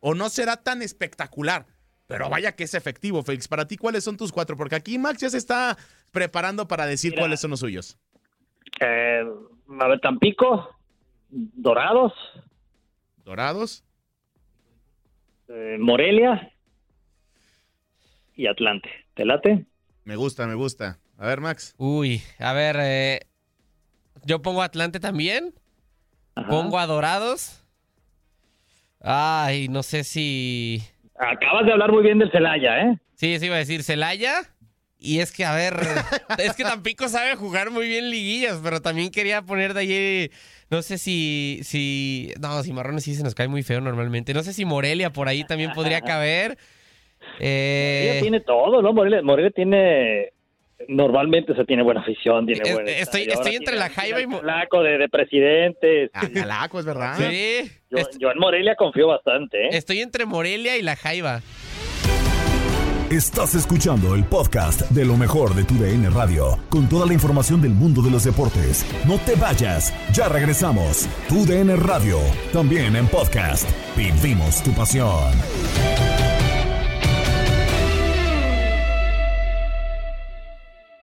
o no será tan espectacular. Pero vaya que es efectivo, Félix. Para ti, ¿cuáles son tus cuatro? Porque aquí Max ya se está preparando para decir Mira. cuáles son los suyos. Eh, a ver, Tampico, Dorados, Dorados. eh, Morelia y Atlante. ¿Te late? Me gusta, me gusta. A ver, Max. Uy, a ver, eh, yo pongo Atlante también. Pongo a Dorados. Ay, no sé si. Acabas de hablar muy bien del Celaya, ¿eh? Sí, sí iba a decir Celaya. Y es que, a ver, es que Tampico sabe jugar muy bien liguillas, pero también quería poner de ahí, no sé si, si, no, Cimarrones sí se nos cae muy feo normalmente. No sé si Morelia por ahí también podría caber. Eh, Morelia tiene todo, ¿no? Morelia, Morelia tiene... Normalmente se tiene buena afición, tiene Es- buen estoy- entre tiene la Jaiba y Calaco de, de presidente. Ah, Calaco, es verdad. Sí. Yo, yo en Morelia confío bastante, ¿eh? Estoy entre Morelia y la Jaiba. Estás escuchando el podcast de lo mejor de tu DN Radio, con toda la información del mundo de los deportes. No te vayas, ya regresamos. Tu DN Radio, también en podcast. Vivimos tu pasión.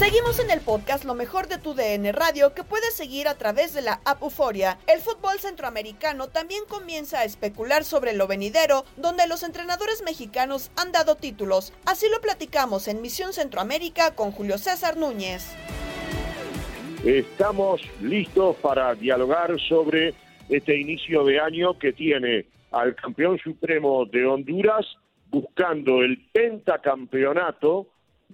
Seguimos en el podcast Lo mejor de tu DN Radio que puedes seguir a través de la app. El fútbol centroamericano también comienza a especular sobre lo venidero, donde los entrenadores mexicanos han dado títulos. Así lo platicamos en Misión Centroamérica con Julio César Núñez. Estamos listos para dialogar sobre este inicio de año que tiene al campeón supremo de Honduras buscando el pentacampeonato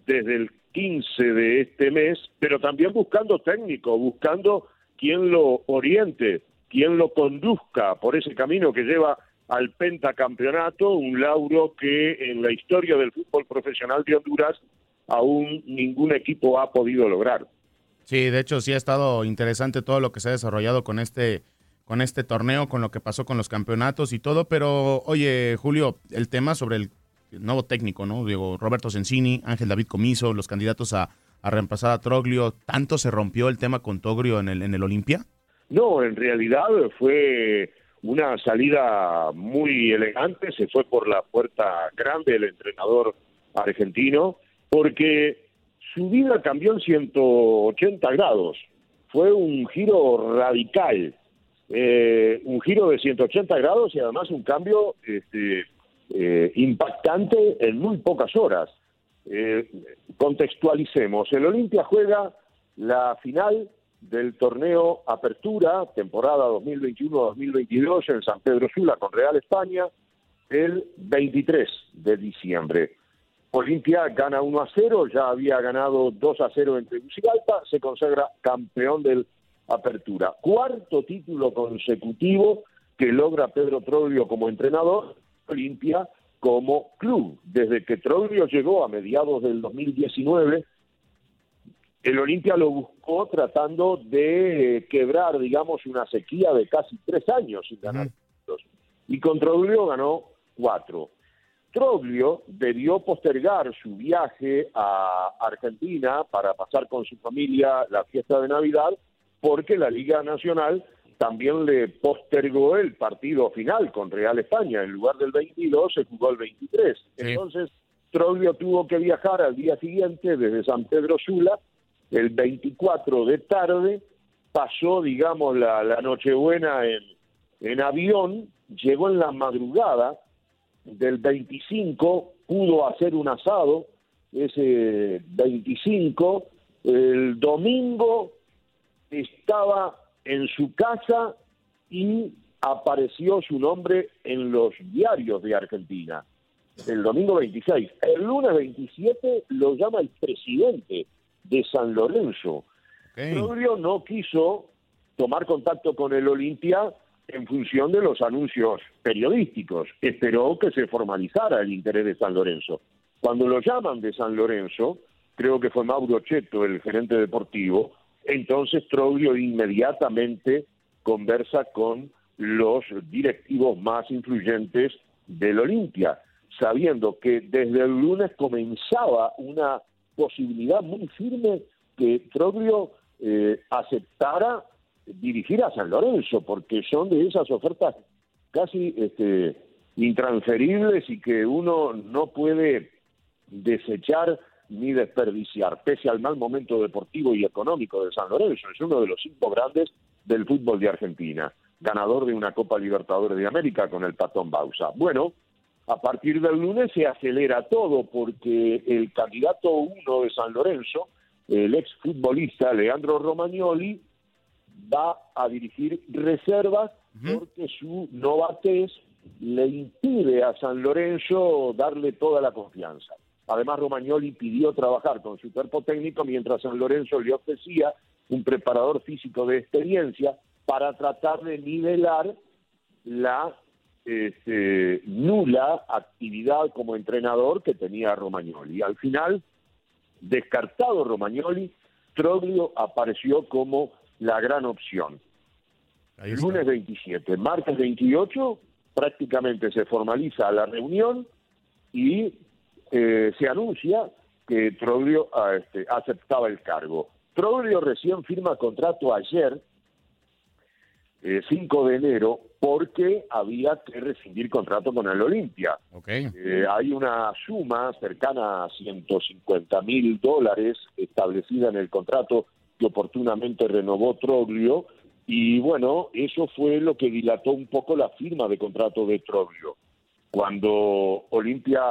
desde el 15 de este mes, pero también buscando técnico, buscando quien lo oriente, quien lo conduzca por ese camino que lleva al pentacampeonato, un lauro que en la historia del fútbol profesional de Honduras aún ningún equipo ha podido lograr. Sí, de hecho sí ha estado interesante todo lo que se ha desarrollado con este con este torneo, con lo que pasó con los campeonatos y todo, pero oye, Julio, el tema sobre el nuevo técnico, ¿no? Digo, Roberto Sensini, Ángel David Comiso, los candidatos a, a reemplazar a Troglio, ¿tanto se rompió el tema con Togrio en el, en el Olimpia? No, en realidad fue una salida muy elegante, se fue por la puerta grande el entrenador argentino, porque su vida cambió en 180 grados, fue un giro radical, eh, un giro de 180 grados y además un cambio este, eh, impactante en muy pocas horas. Eh, contextualicemos, el Olimpia juega la final del torneo Apertura, temporada 2021-2022 en San Pedro Sula con Real España, el 23 de diciembre. Olimpia gana 1 a 0, ya había ganado 2 a 0 en Tegucigalpa, se consagra campeón del Apertura. Cuarto título consecutivo que logra Pedro Troglio como entrenador, Olimpia como club. Desde que Troglio llegó a mediados del 2019, el Olimpia lo buscó tratando de eh, quebrar, digamos, una sequía de casi tres años sin ganar títulos. Y con Troglio ganó cuatro. Troglio debió postergar su viaje a Argentina para pasar con su familia la fiesta de Navidad, porque la Liga Nacional también le postergó el partido final con Real España. En lugar del 22 se jugó el 23. Entonces, Troglio tuvo que viajar al día siguiente desde San Pedro Sula, el 24 de tarde, pasó, digamos, la, la Nochebuena en, en avión, llegó en la madrugada del 25, pudo hacer un asado ese 25, el domingo estaba en su casa y apareció su nombre en los diarios de Argentina. el domingo 26. El lunes 27 lo llama el presidente de San Lorenzo. Troglio no quiso tomar contacto con el Olimpia en función de los anuncios periodísticos. Esperó que se formalizara el interés de San Lorenzo. Cuando lo llaman de San Lorenzo, creo que fue Mauro Cheto, el gerente deportivo, entonces Troglio inmediatamente conversa con los directivos más influyentes del Olimpia, sabiendo que desde el lunes comenzaba una posibilidad muy firme que Troglio eh, aceptara dirigir a San Lorenzo, porque son de esas ofertas casi este, intransferibles y que uno no puede desechar ni desperdiciar, pese al mal momento deportivo y económico de San Lorenzo. Es uno de los cinco grandes del fútbol de Argentina, ganador de una Copa Libertadores de América con el Patón Bausa. Bueno, a partir del lunes se acelera todo porque el candidato uno de San Lorenzo, el exfutbolista Leandro Romagnoli, va a dirigir reservas porque su novatez le impide a San Lorenzo darle toda la confianza. Además, Romagnoli pidió trabajar con su cuerpo técnico mientras San Lorenzo le ofrecía un preparador físico de experiencia para tratar de nivelar la este, nula actividad como entrenador que tenía Romagnoli. Al final, descartado Romagnoli, Troglio apareció como la gran opción. Lunes 27, martes 28, prácticamente se formaliza la reunión y eh, se anuncia que Troglio ah, este, aceptaba el cargo. Troglio recién firma contrato ayer, 5 eh, de enero, porque había que rescindir contrato con el Olimpia. Eh, hay una suma cercana a 150 mil dólares establecida en el contrato que oportunamente renovó Troglio, y bueno, eso fue lo que dilató un poco la firma de contrato de Troglio. Cuando Olimpia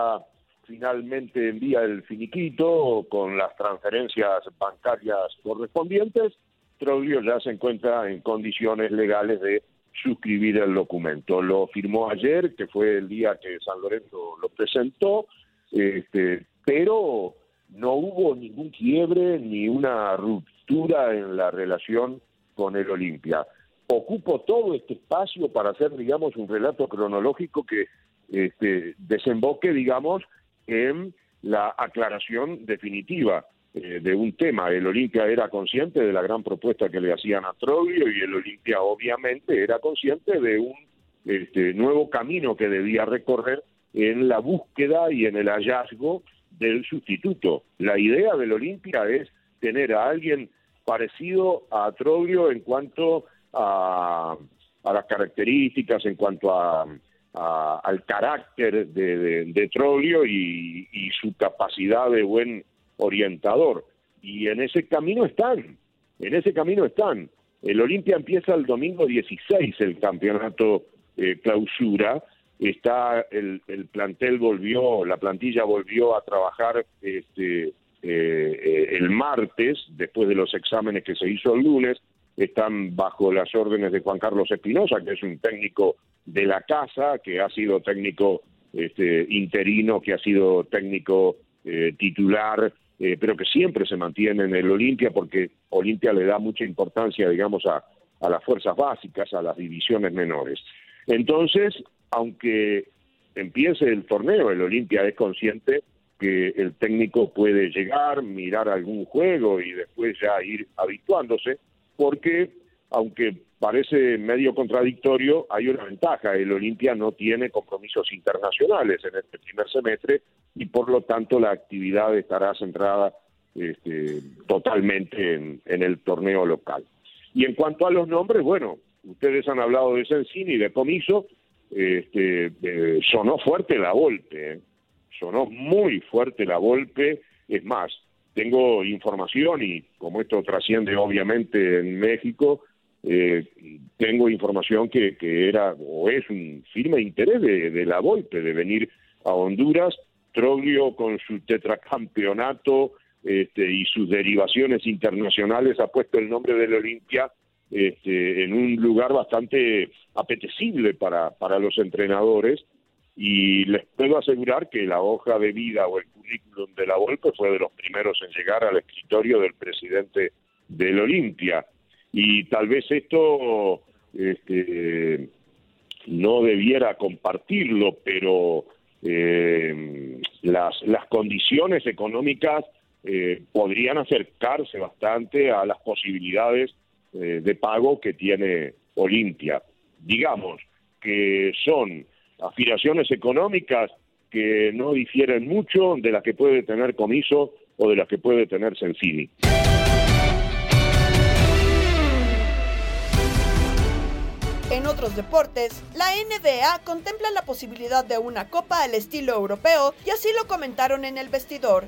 finalmente envía el finiquito con las transferencias bancarias correspondientes, Troglio ya se encuentra en condiciones legales de suscribir el documento. Lo firmó ayer, que fue el día que San Lorenzo lo presentó, este, pero no hubo ningún quiebre ni una ruptura en la relación con el Olimpia. Ocupo todo este espacio para hacer, digamos, un relato cronológico que este, desemboque, digamos, en la aclaración definitiva eh, de un tema. El Olimpia era consciente de la gran propuesta que le hacían a Troglio y el Olimpia obviamente era consciente de un este, nuevo camino que debía recorrer en la búsqueda y en el hallazgo del sustituto. La idea del Olimpia es tener a alguien parecido a Troglio en cuanto a, a las características, en cuanto a, al carácter de, de, Troglio y, su capacidad de buen orientador. Y en ese camino están, en ese camino están. El Olimpia empieza el domingo 16 el campeonato eh, clausura. Está el, el, plantel volvió, la plantilla volvió a trabajar este, eh, el martes, después de los exámenes que se hizo el lunes. Están bajo las órdenes de Juan Carlos Espinosa, que es un técnico de la casa, que ha sido técnico este, interino, que ha sido técnico eh, titular, eh, pero que siempre se mantiene en el Olimpia porque Olimpia le da mucha importancia, digamos, a las fuerzas básicas, a las divisiones menores. Entonces, aunque empiece el torneo, el Olimpia es consciente que el técnico puede llegar, mirar algún juego y después ya ir habituándose, porque aunque parece medio contradictorio, hay una ventaja. El Olimpia no tiene compromisos internacionales en este primer semestre y por lo tanto la actividad estará centrada este, totalmente en, el torneo local. Y en cuanto a los nombres, bueno, ustedes han hablado de Sensini y de Comiso, este, eh, sonó fuerte la golpe, ¿eh? Sonó muy fuerte la golpe, es más, tengo información y como esto trasciende obviamente en México, eh, tengo información que, era o es un firme interés de, la Volpe de venir a Honduras. Troglio con su tetracampeonato este, y sus derivaciones internacionales ha puesto el nombre del Olimpia este, en un lugar bastante apetecible para, para los entrenadores y les puedo asegurar que la hoja de vida o el currículum de la Volpe fue de los primeros en llegar al escritorio del presidente del Olimpia. Y tal vez esto este, no debiera compartirlo, pero eh, las, las condiciones económicas eh, podrían acercarse bastante a las posibilidades eh, de pago que tiene Olimpia. Digamos que son aspiraciones económicas que no difieren mucho de las que puede tener Comiso o de las que puede tener Sensini. En otros deportes, la NBA contempla la posibilidad de una copa al estilo europeo y así lo comentaron en el vestidor.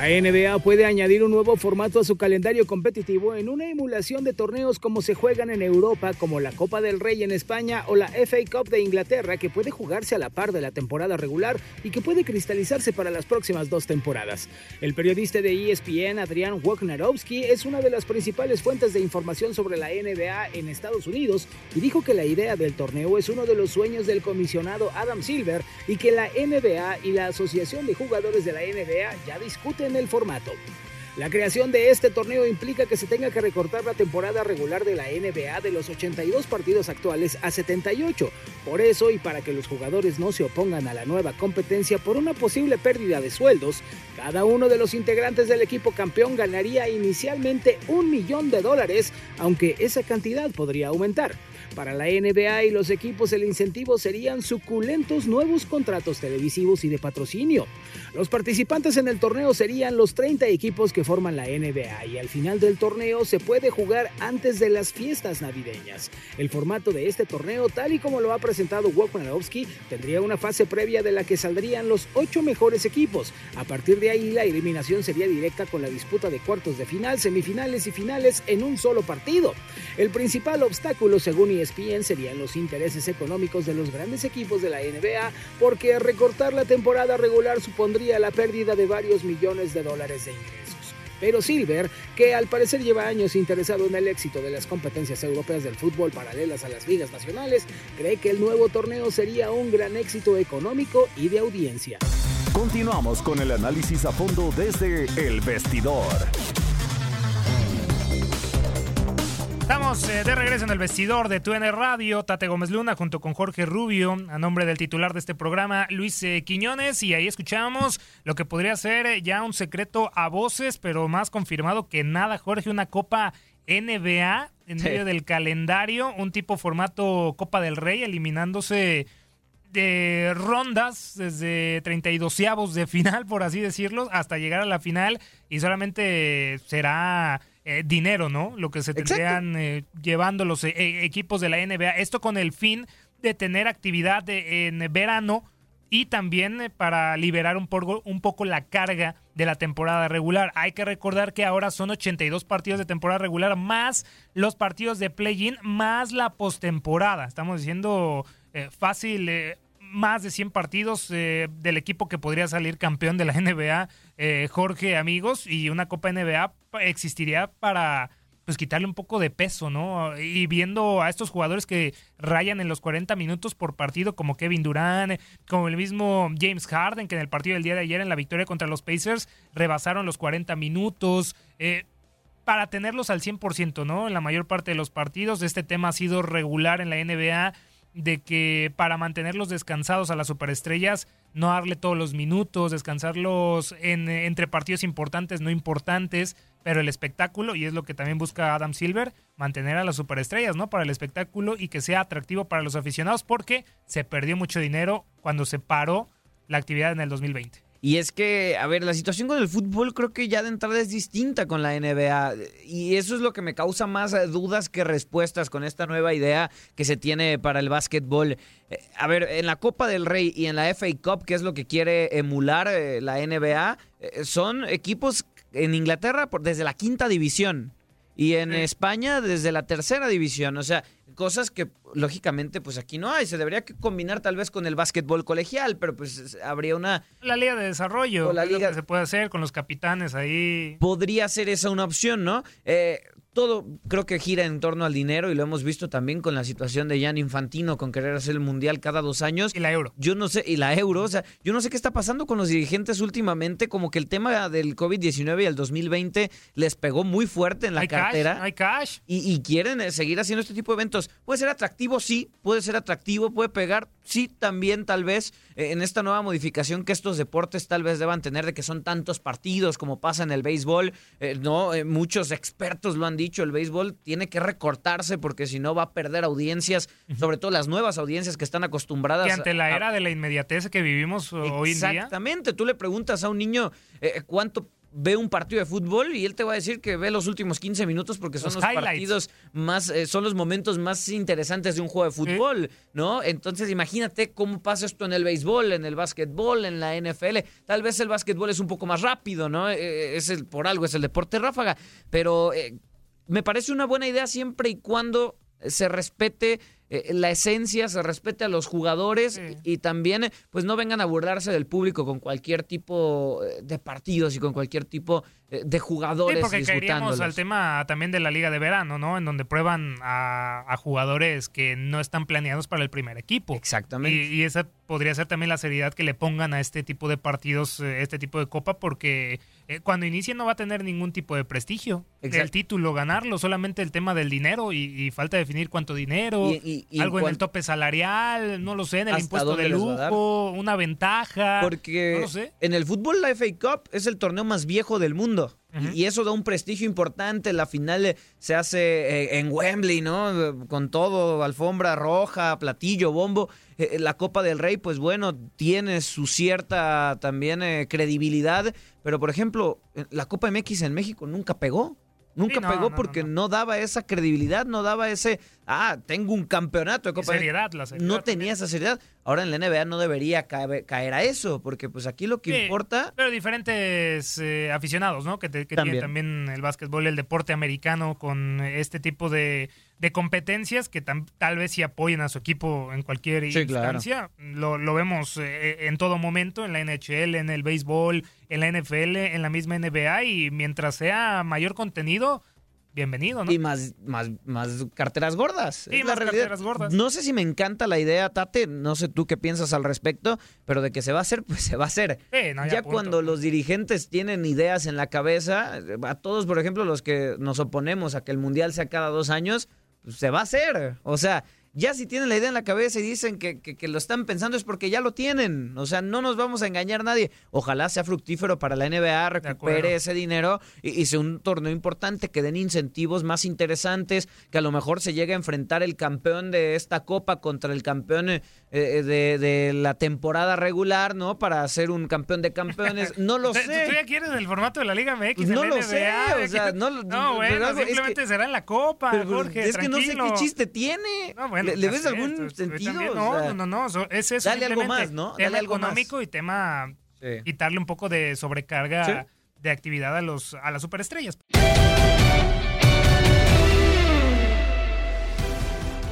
La NBA puede añadir un nuevo formato a su calendario competitivo en una emulación de torneos como se juegan en Europa, como la Copa del Rey en España o la FA Cup de Inglaterra, que puede jugarse a la par de la temporada regular y que puede cristalizarse para las próximas dos temporadas. El periodista de ESPN, Adrián Wojnarowski, es una de las principales fuentes de información sobre la NBA en Estados Unidos y dijo que la idea del torneo es uno de los sueños del comisionado Adam Silver y que la NBA y la Asociación de Jugadores de la NBA ya discuten en el formato. La creación de este torneo implica que se tenga que recortar la temporada regular de la NBA de los 82 partidos actuales a 78. Por eso y para que los jugadores no se opongan a la nueva competencia por una posible pérdida de sueldos, cada uno de los integrantes del equipo campeón ganaría inicialmente un millón de dólares, aunque esa cantidad podría aumentar. Para la NBA y los equipos el incentivo serían suculentos nuevos contratos televisivos y de patrocinio. Los participantes en el torneo serían los 30 equipos que forman la NBA y al final del torneo se puede jugar antes de las fiestas navideñas. El formato de este torneo, tal y como lo ha presentado Wojnarowski, tendría una fase previa de la que saldrían los ocho mejores equipos. A partir de ahí la eliminación sería directa con la disputa de cuartos de final, semifinales y finales en un solo partido. El principal obstáculo, según ESPN, serían los intereses económicos de los grandes equipos de la NBA, porque recortar la temporada regular supondría la pérdida de varios millones de dólares de ingresos. Pero Silver, que al parecer lleva años interesado en el éxito de las competencias europeas del fútbol paralelas a las ligas nacionales, cree que el nuevo torneo sería un gran éxito económico y de audiencia. Continuamos con el análisis a fondo desde el vestidor. Estamos eh, de regreso en el vestidor de TUN Radio, Tate Gómez Luna junto con Jorge Rubio, a nombre del titular de este programa, Luis eh, Quiñones, y ahí escuchamos lo que podría ser eh, ya un secreto a voces, pero más confirmado que nada, Jorge, una copa NBA en medio del calendario, un tipo formato Copa del Rey, eliminándose de rondas desde 32 avos de final, por así decirlo, hasta llegar a la final. Y solamente será eh, dinero, ¿no? Lo que se tendrían eh, llevando los eh, equipos de la NBA. Esto con el fin de tener actividad en verano y también para liberar un poco, un poco la carga de la temporada regular. Hay que recordar que ahora son 82 partidos de temporada regular más los partidos de play-in más la postemporada. Estamos diciendo fácil más de 100 partidos del equipo que podría salir campeón de la NBA eh, Jorge, amigos, y una Copa NBA existiría para pues quitarle un poco de peso, ¿no? Y viendo a estos jugadores que rayan en los 40 minutos por partido, como Kevin Durant, como el mismo James Harden, que en el partido del día de ayer en la victoria contra los Pacers rebasaron los 40 minutos. Eh, para tenerlos al 100%, ¿no? En la mayor parte de los partidos, este tema ha sido regular en la NBA de que para mantenerlos descansados a las superestrellas, no darle todos los minutos, descansarlos en, entre partidos importantes, no importantes, pero el espectáculo, y es lo que también busca Adam Silver, mantener a las superestrellas, ¿no? Para el espectáculo y que sea atractivo para los aficionados, porque se perdió mucho dinero cuando se paró la actividad en el 2020. Y es que, a ver, la situación con el fútbol creo que ya de entrada es distinta con la NBA. Y eso es lo que me causa más eh, dudas que respuestas con esta nueva idea que se tiene para el básquetbol. Eh, a ver, en la Copa del Rey y en la FA Cup, que es lo que quiere emular eh, la NBA, son equipos en Inglaterra desde la quinta división. Y en España desde la tercera división. O sea, cosas que lógicamente pues aquí no hay. Se debería combinar tal vez con el básquetbol colegial, pero pues habría una... La liga de desarrollo, la liga... que se puede hacer con los capitanes ahí. Podría ser esa una opción, ¿no? Eh, todo creo que gira en torno al dinero y lo hemos visto también con la situación de Jan Infantino con querer hacer el mundial cada dos años. Y la euro. Yo no sé, y la euro, o sea, yo no sé qué está pasando con los dirigentes últimamente, como que el tema del COVID-19 y el 2020 les pegó muy fuerte en la Hay cash, cartera. hay cash. Y, y quieren eh, seguir haciendo este tipo de eventos. Puede ser atractivo, sí, puede ser atractivo, puede pegar, sí, también tal vez eh, en esta nueva modificación que estos deportes tal vez deban tener de que son tantos partidos como pasa en el béisbol. eh, no, Eh, muchos expertos lo han dicho, el béisbol tiene que recortarse porque si no va a perder audiencias, sobre todo las nuevas audiencias que están acostumbradas Que ante la a- era de la inmediatez que vivimos hoy en día. Exactamente, tú le preguntas a un niño eh, cuánto ve un partido de fútbol y él te va a decir que ve los últimos 15 minutos porque son Los partidos más, eh, son los momentos más interesantes de un juego de fútbol, ¿no? Entonces imagínate cómo pasa esto en el béisbol, en el básquetbol, en la NFL. Tal vez el básquetbol es un poco más rápido, ¿no? Eh, es el, por algo es el deporte ráfaga, pero eh, me parece una buena idea siempre y cuando se respete eh, la esencia, se respete a los jugadores y, y también eh, pues no vengan a burlarse del público con cualquier tipo eh, de partidos y con cualquier tipo de Sí, jugadores porque caeríamos al tema también de la liga de verano, ¿no? En donde prueban a, a jugadores que no están planeados para el primer equipo. Exactamente. Y, y esa podría ser también la seriedad que le pongan a este tipo de partidos, este tipo de copa, porque eh, cuando inicie no va a tener ningún tipo de prestigio. Exacto. El título, ganarlo, solamente el tema del dinero y, y falta definir cuánto dinero, Y- algo en el tope salarial, no lo sé, en el ¿Hasta impuesto de lujo, una ventaja. Porque no lo sé. en el fútbol la FA Cup es el torneo más viejo del mundo. Y- Y eso da un prestigio importante. La final eh, se hace eh, en Wembley, ¿no? Con todo, alfombra roja, platillo, bombo. Eh, La Copa del Rey, pues bueno, tiene su cierta también eh, credibilidad. Pero, por ejemplo, la Copa MX en México nunca pegó. Nunca Sí, no, pegó no, porque no, daba esa credibilidad, no daba ese, ah, tengo un campeonato de Copa seriedad, la seriedad No tenía esa seriedad. Ahora en la NBA no debería caer, caer a eso, porque pues aquí lo que Sí, importa... Pero diferentes eh, aficionados, ¿no? Que, te- que También. tiene también el básquetbol y el deporte americano con este tipo de, de competencias que tam- tal vez sí apoyen a su equipo en cualquier Sí, claro. instancia. Lo, lo vemos eh, en todo momento, en la NHL, en el béisbol, en la NFL, en la misma NBA y mientras sea mayor contenido, bienvenido, ¿no? Y más, más, más carteras gordas. Es la más carteras gordas. No sé si me encanta la idea, Tate, no sé tú qué piensas al respecto, pero de que se va a hacer, pues se va a hacer. Sí, no, ya cuando los dirigentes tienen ideas en la cabeza, a todos, por ejemplo, los que nos oponemos a que el Mundial sea cada dos años, pues se va a hacer. O sea, ya si tienen la idea en la cabeza y dicen que, que- que lo están pensando es porque ya lo tienen. O sea, no nos vamos a engañar nadie. Ojalá sea fructífero para la NBA, recupere ese dinero y, y sea un torneo importante, que den incentivos más interesantes, que a lo mejor se llegue a enfrentar el campeón de esta copa contra el campeón eh, eh, de, de la temporada regular, ¿no? Para hacer un campeón de campeones. No lo ¿Tú- sé. ¿Tú ya quieres el formato de la Liga MX? Pues no lo NBA? sé, o sea, no bueno, pero algo- es simplemente que- será en la Copa, Pero, pero, Jorge, es que no sé qué chiste tiene. No, bueno, ¿Le, ves algún sentido? también- O no, sea, no, no, no, es eso Dale algo más, ¿no? Tema Dale algo más. económico y tema Sí. quitarle un poco de sobrecarga Sí. de actividad a los a las superestrellas.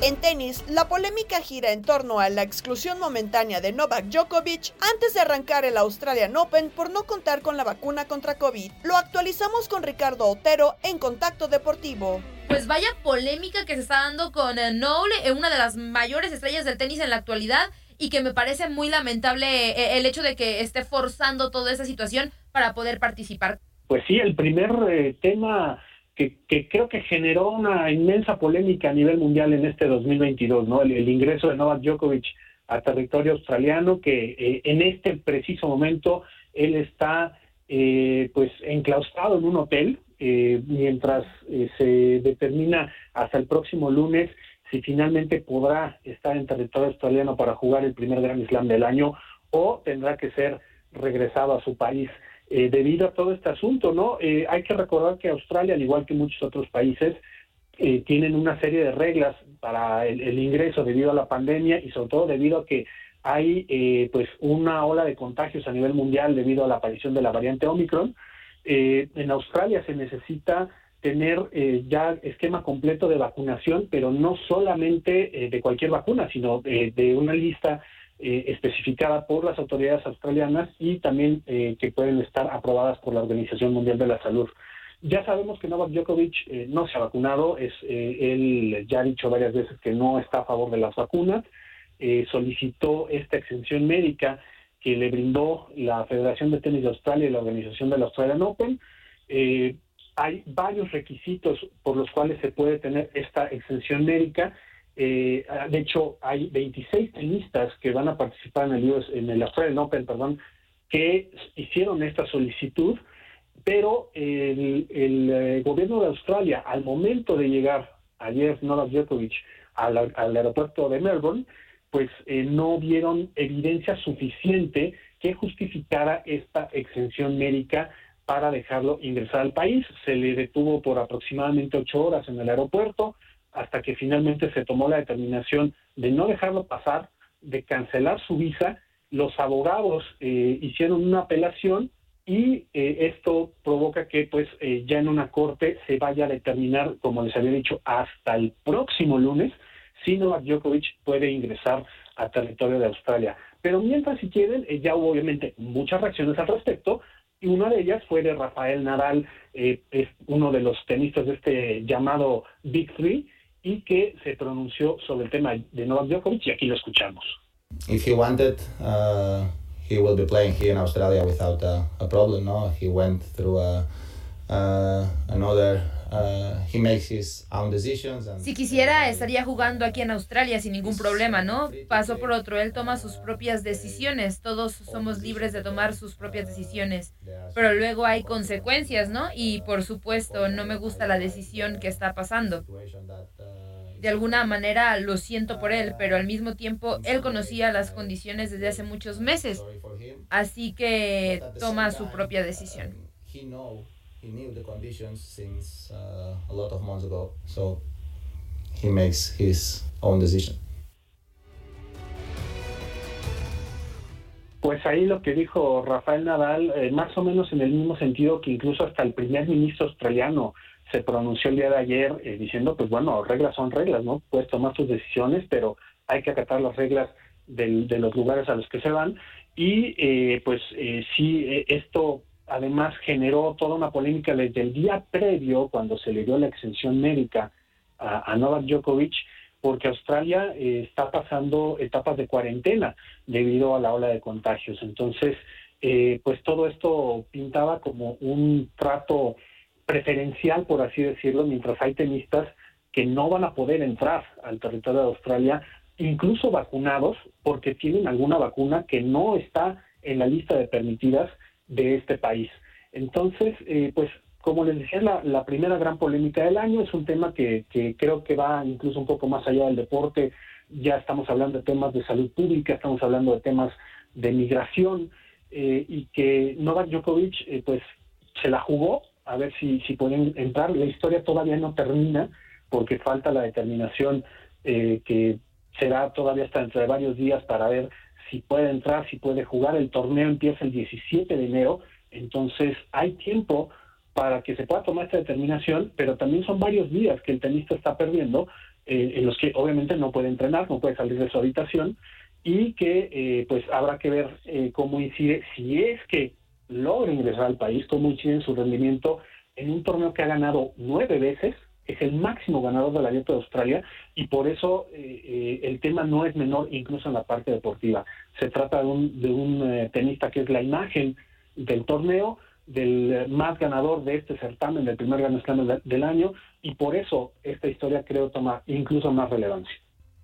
En tenis, la polémica gira en torno a la exclusión momentánea de Novak Djokovic antes de arrancar el Australian Open por no contar con la vacuna contra COVID. Lo actualizamos con Ricardo Otero en Contacto Deportivo. Pues vaya polémica que se está dando con eh, Noel, eh, una de las mayores estrellas del tenis en la actualidad, y que me parece muy lamentable eh, el hecho de que esté forzando toda esa situación para poder participar. Pues sí, el primer eh, tema que, que creo que generó una inmensa polémica a nivel mundial en este 2022, ¿no? El, ingreso de Novak Djokovic a territorio australiano, que eh, en este preciso momento él está eh, pues enclaustrado en un hotel eh, mientras eh, se determina hasta el próximo lunes si finalmente podrá estar en territorio australiano para jugar el primer Grand Slam del año o tendrá que ser regresado a su país eh, debido a todo este asunto, ¿no? Eh, hay que recordar que Australia, al igual que muchos otros países, eh, tienen una serie de reglas para el, ingreso debido a la pandemia y sobre todo debido a que hay eh, pues una ola de contagios a nivel mundial debido a la aparición de la variante Omicron. Eh, en Australia se necesita tener eh, ya esquema completo de vacunación, pero no solamente eh, de cualquier vacuna, sino eh, de una lista eh, especificada por las autoridades australianas y también eh, que pueden estar aprobadas por la Organización Mundial de la Salud. Ya sabemos que Novak Djokovic eh, no se ha vacunado, es, él ya ha dicho varias veces que no está a favor de las vacunas, solicitó esta exención médica que le brindó la Federación de Tenis de Australia y la organización del Australian Open. Hay varios requisitos por los cuales se puede tener esta exención médica. Eh, de hecho, hay 26 tenistas que van a participar en el, US en el Australian Open, perdón, que hicieron esta solicitud, pero el, el, eh, gobierno de Australia, al momento de llegar ayer Novak Djokovic al, al aeropuerto de Melbourne, pues eh, no vieron evidencia suficiente que justificara esta exención médica para dejarlo ingresar al país. Se le detuvo por aproximadamente ocho horas en el aeropuerto hasta que finalmente se tomó la determinación de no dejarlo pasar, de cancelar su visa. Los abogados eh, hicieron una apelación y eh, esto provoca que pues eh, ya en una corte se vaya a determinar, como les había dicho, hasta el próximo lunes si Novak Djokovic puede ingresar a territorio de Australia. Pero mientras, si quieren, eh, ya hubo obviamente muchas reacciones al respecto, y una de ellas fue de Rafael Nadal, eh, es uno de los tenistas de este llamado Big Three, y que se pronunció sobre el tema de Novak Djokovic, y aquí lo escuchamos. If he wanted, uh, he will be playing here in Australia without a, a problem. No, he went through a, uh, another he makes his own decisions si quisiera, estaría jugando aquí en Australia sin ningún problema, ¿no? Paso por otro, él toma sus propias decisiones, todos somos libres de tomar sus propias decisiones, pero luego hay consecuencias, ¿no? Y por supuesto, no me gusta la decisión que está pasando. De alguna manera lo siento por él, pero al mismo tiempo él conocía las condiciones desde hace muchos meses, así que toma su propia decisión. He knew the conditions since uh, a lot of months ago. So he makes his own decision. Pues ahí lo que dijo Rafael Nadal, eh, más o menos en el mismo sentido que incluso hasta el primer ministro australiano se pronunció el día de ayer eh, diciendo, pues bueno, reglas son reglas, ¿no? Puedes tomar tus decisiones, pero hay que acatar las reglas del, de los lugares a los que se van. Y eh, pues eh, sí, eh, esto además generó toda una polémica desde el día previo, cuando se le dio la exención médica a, Novak Djokovic, porque Australia eh, está pasando etapas de cuarentena debido a la ola de contagios. Entonces, eh, pues todo esto pintaba como un trato preferencial, por así decirlo, mientras hay tenistas que no van a poder entrar al territorio de Australia, incluso vacunados, porque tienen alguna vacuna que no está en la lista de permitidas de este país. Entonces, eh, pues como les decía, la, la, primera gran polémica del año es un tema que, que, creo que va incluso un poco más allá del deporte. Ya estamos hablando de temas de salud pública, estamos hablando de temas de migración eh, y que Novak Djokovic eh, pues se la jugó a ver si, si pueden entrar. La historia todavía no termina porque falta la determinación que será todavía hasta dentro de varios días para ver si puede entrar, si puede jugar. El torneo empieza el 17 de enero, entonces hay tiempo para que se pueda tomar esta determinación, pero también son varios días que el tenista está perdiendo, eh, en los que obviamente no puede entrenar, no puede salir de su habitación, y que eh, pues habrá que ver eh, cómo incide, si es que logra ingresar al país, cómo incide en su rendimiento en un torneo que ha ganado nueve veces, es el máximo ganador del Abierto de Australia y por eso eh, eh, el tema no es menor incluso en la parte deportiva. Se trata de un, de un eh, tenista que es la imagen del torneo, del más ganador de este certamen, del primer Grand Slam del año y por eso esta historia creo toma incluso más relevancia.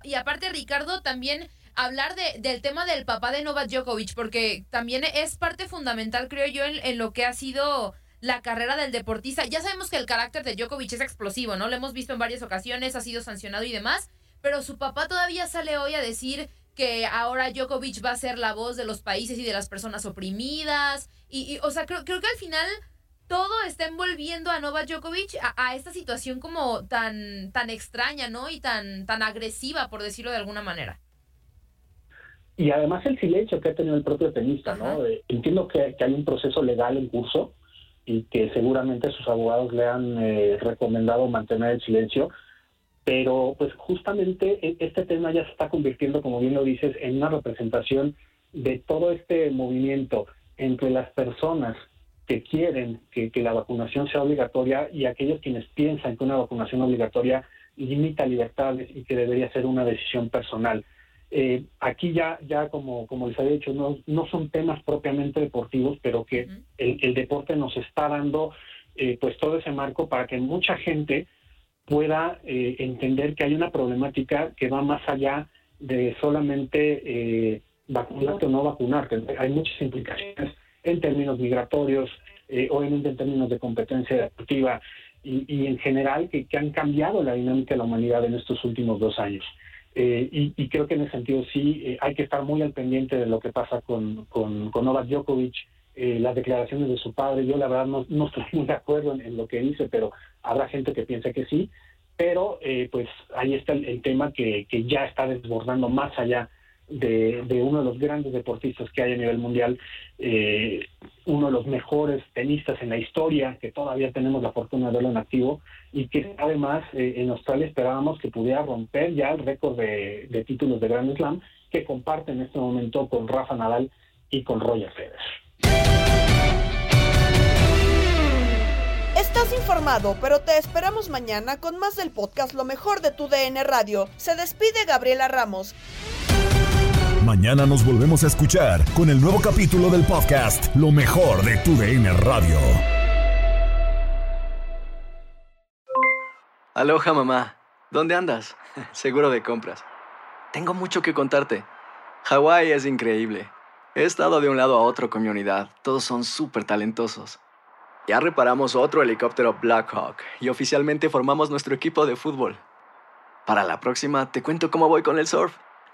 Y aparte Ricardo también hablar de, del tema del papá de Novak Djokovic porque también es parte fundamental creo yo en lo que ha sido la carrera del deportista. Ya sabemos que el carácter de Djokovic es explosivo, ¿no? Lo hemos visto en varias ocasiones, ha sido sancionado y demás, pero su papá todavía sale hoy a decir que ahora Djokovic va a ser la voz de los países y de las personas oprimidas. Y, o sea, creo, creo que al final todo está envolviendo a Novak Djokovic a, esta situación como tan, tan extraña, ¿no? Y tan, tan agresiva, por decirlo de alguna manera. Y además el silencio que ha tenido el propio tenista, ¿no? Eh, entiendo que, que, hay un proceso legal en curso, y que seguramente sus abogados le han eh, recomendado mantener el silencio, pero pues justamente e, este tema ya se está convirtiendo, como bien lo dices, en una representación de todo este movimiento entre las personas que quieren que, la vacunación sea obligatoria y aquellos quienes piensan que una vacunación obligatoria limita libertades y que debería ser una decisión personal. Eh, aquí ya, ya como, como les había dicho, no, no son temas propiamente deportivos, pero que el, deporte nos está dando eh, pues todo ese marco para que mucha gente pueda eh, entender que hay una problemática que va más allá de solamente vacunarte o no vacunarte. Hay muchas implicaciones en términos migratorios, obviamente en términos de competencia deportiva y, en general que, que han cambiado la dinámica de la humanidad en estos últimos dos años. Eh, y, creo que en ese sentido sí eh, hay que estar muy al pendiente de lo que pasa con, con, Novak Djokovic, eh, las declaraciones de su padre. Yo la verdad no, no estoy muy de acuerdo en, lo que dice, pero habrá gente que piensa que sí. Pero pues ahí está el, tema que, que, ya está desbordando más allá de, uno de los grandes deportistas que hay a nivel mundial, eh, uno de los mejores tenistas en la historia, que todavía tenemos la fortuna de verlo en activo, y que además eh, en Australia esperábamos que pudiera romper ya el récord de, títulos de Grand Slam que comparte en este momento con Rafa Nadal y con Roger Federer. Estás informado, pero te esperamos mañana con más del podcast Lo mejor de tu DN Radio. Se despide Gabriela Ramos. Mañana nos volvemos a escuchar con el nuevo capítulo del podcast Lo mejor de tu DN Radio. Aloha mamá, ¿dónde andas? Seguro de compras. Tengo mucho que contarte. Hawái es increíble. He estado de un lado a otro con mi unidad. Todos son súper talentosos. Ya reparamos otro helicóptero Blackhawk y oficialmente formamos nuestro equipo de fútbol. Para la próxima te cuento cómo voy con el surf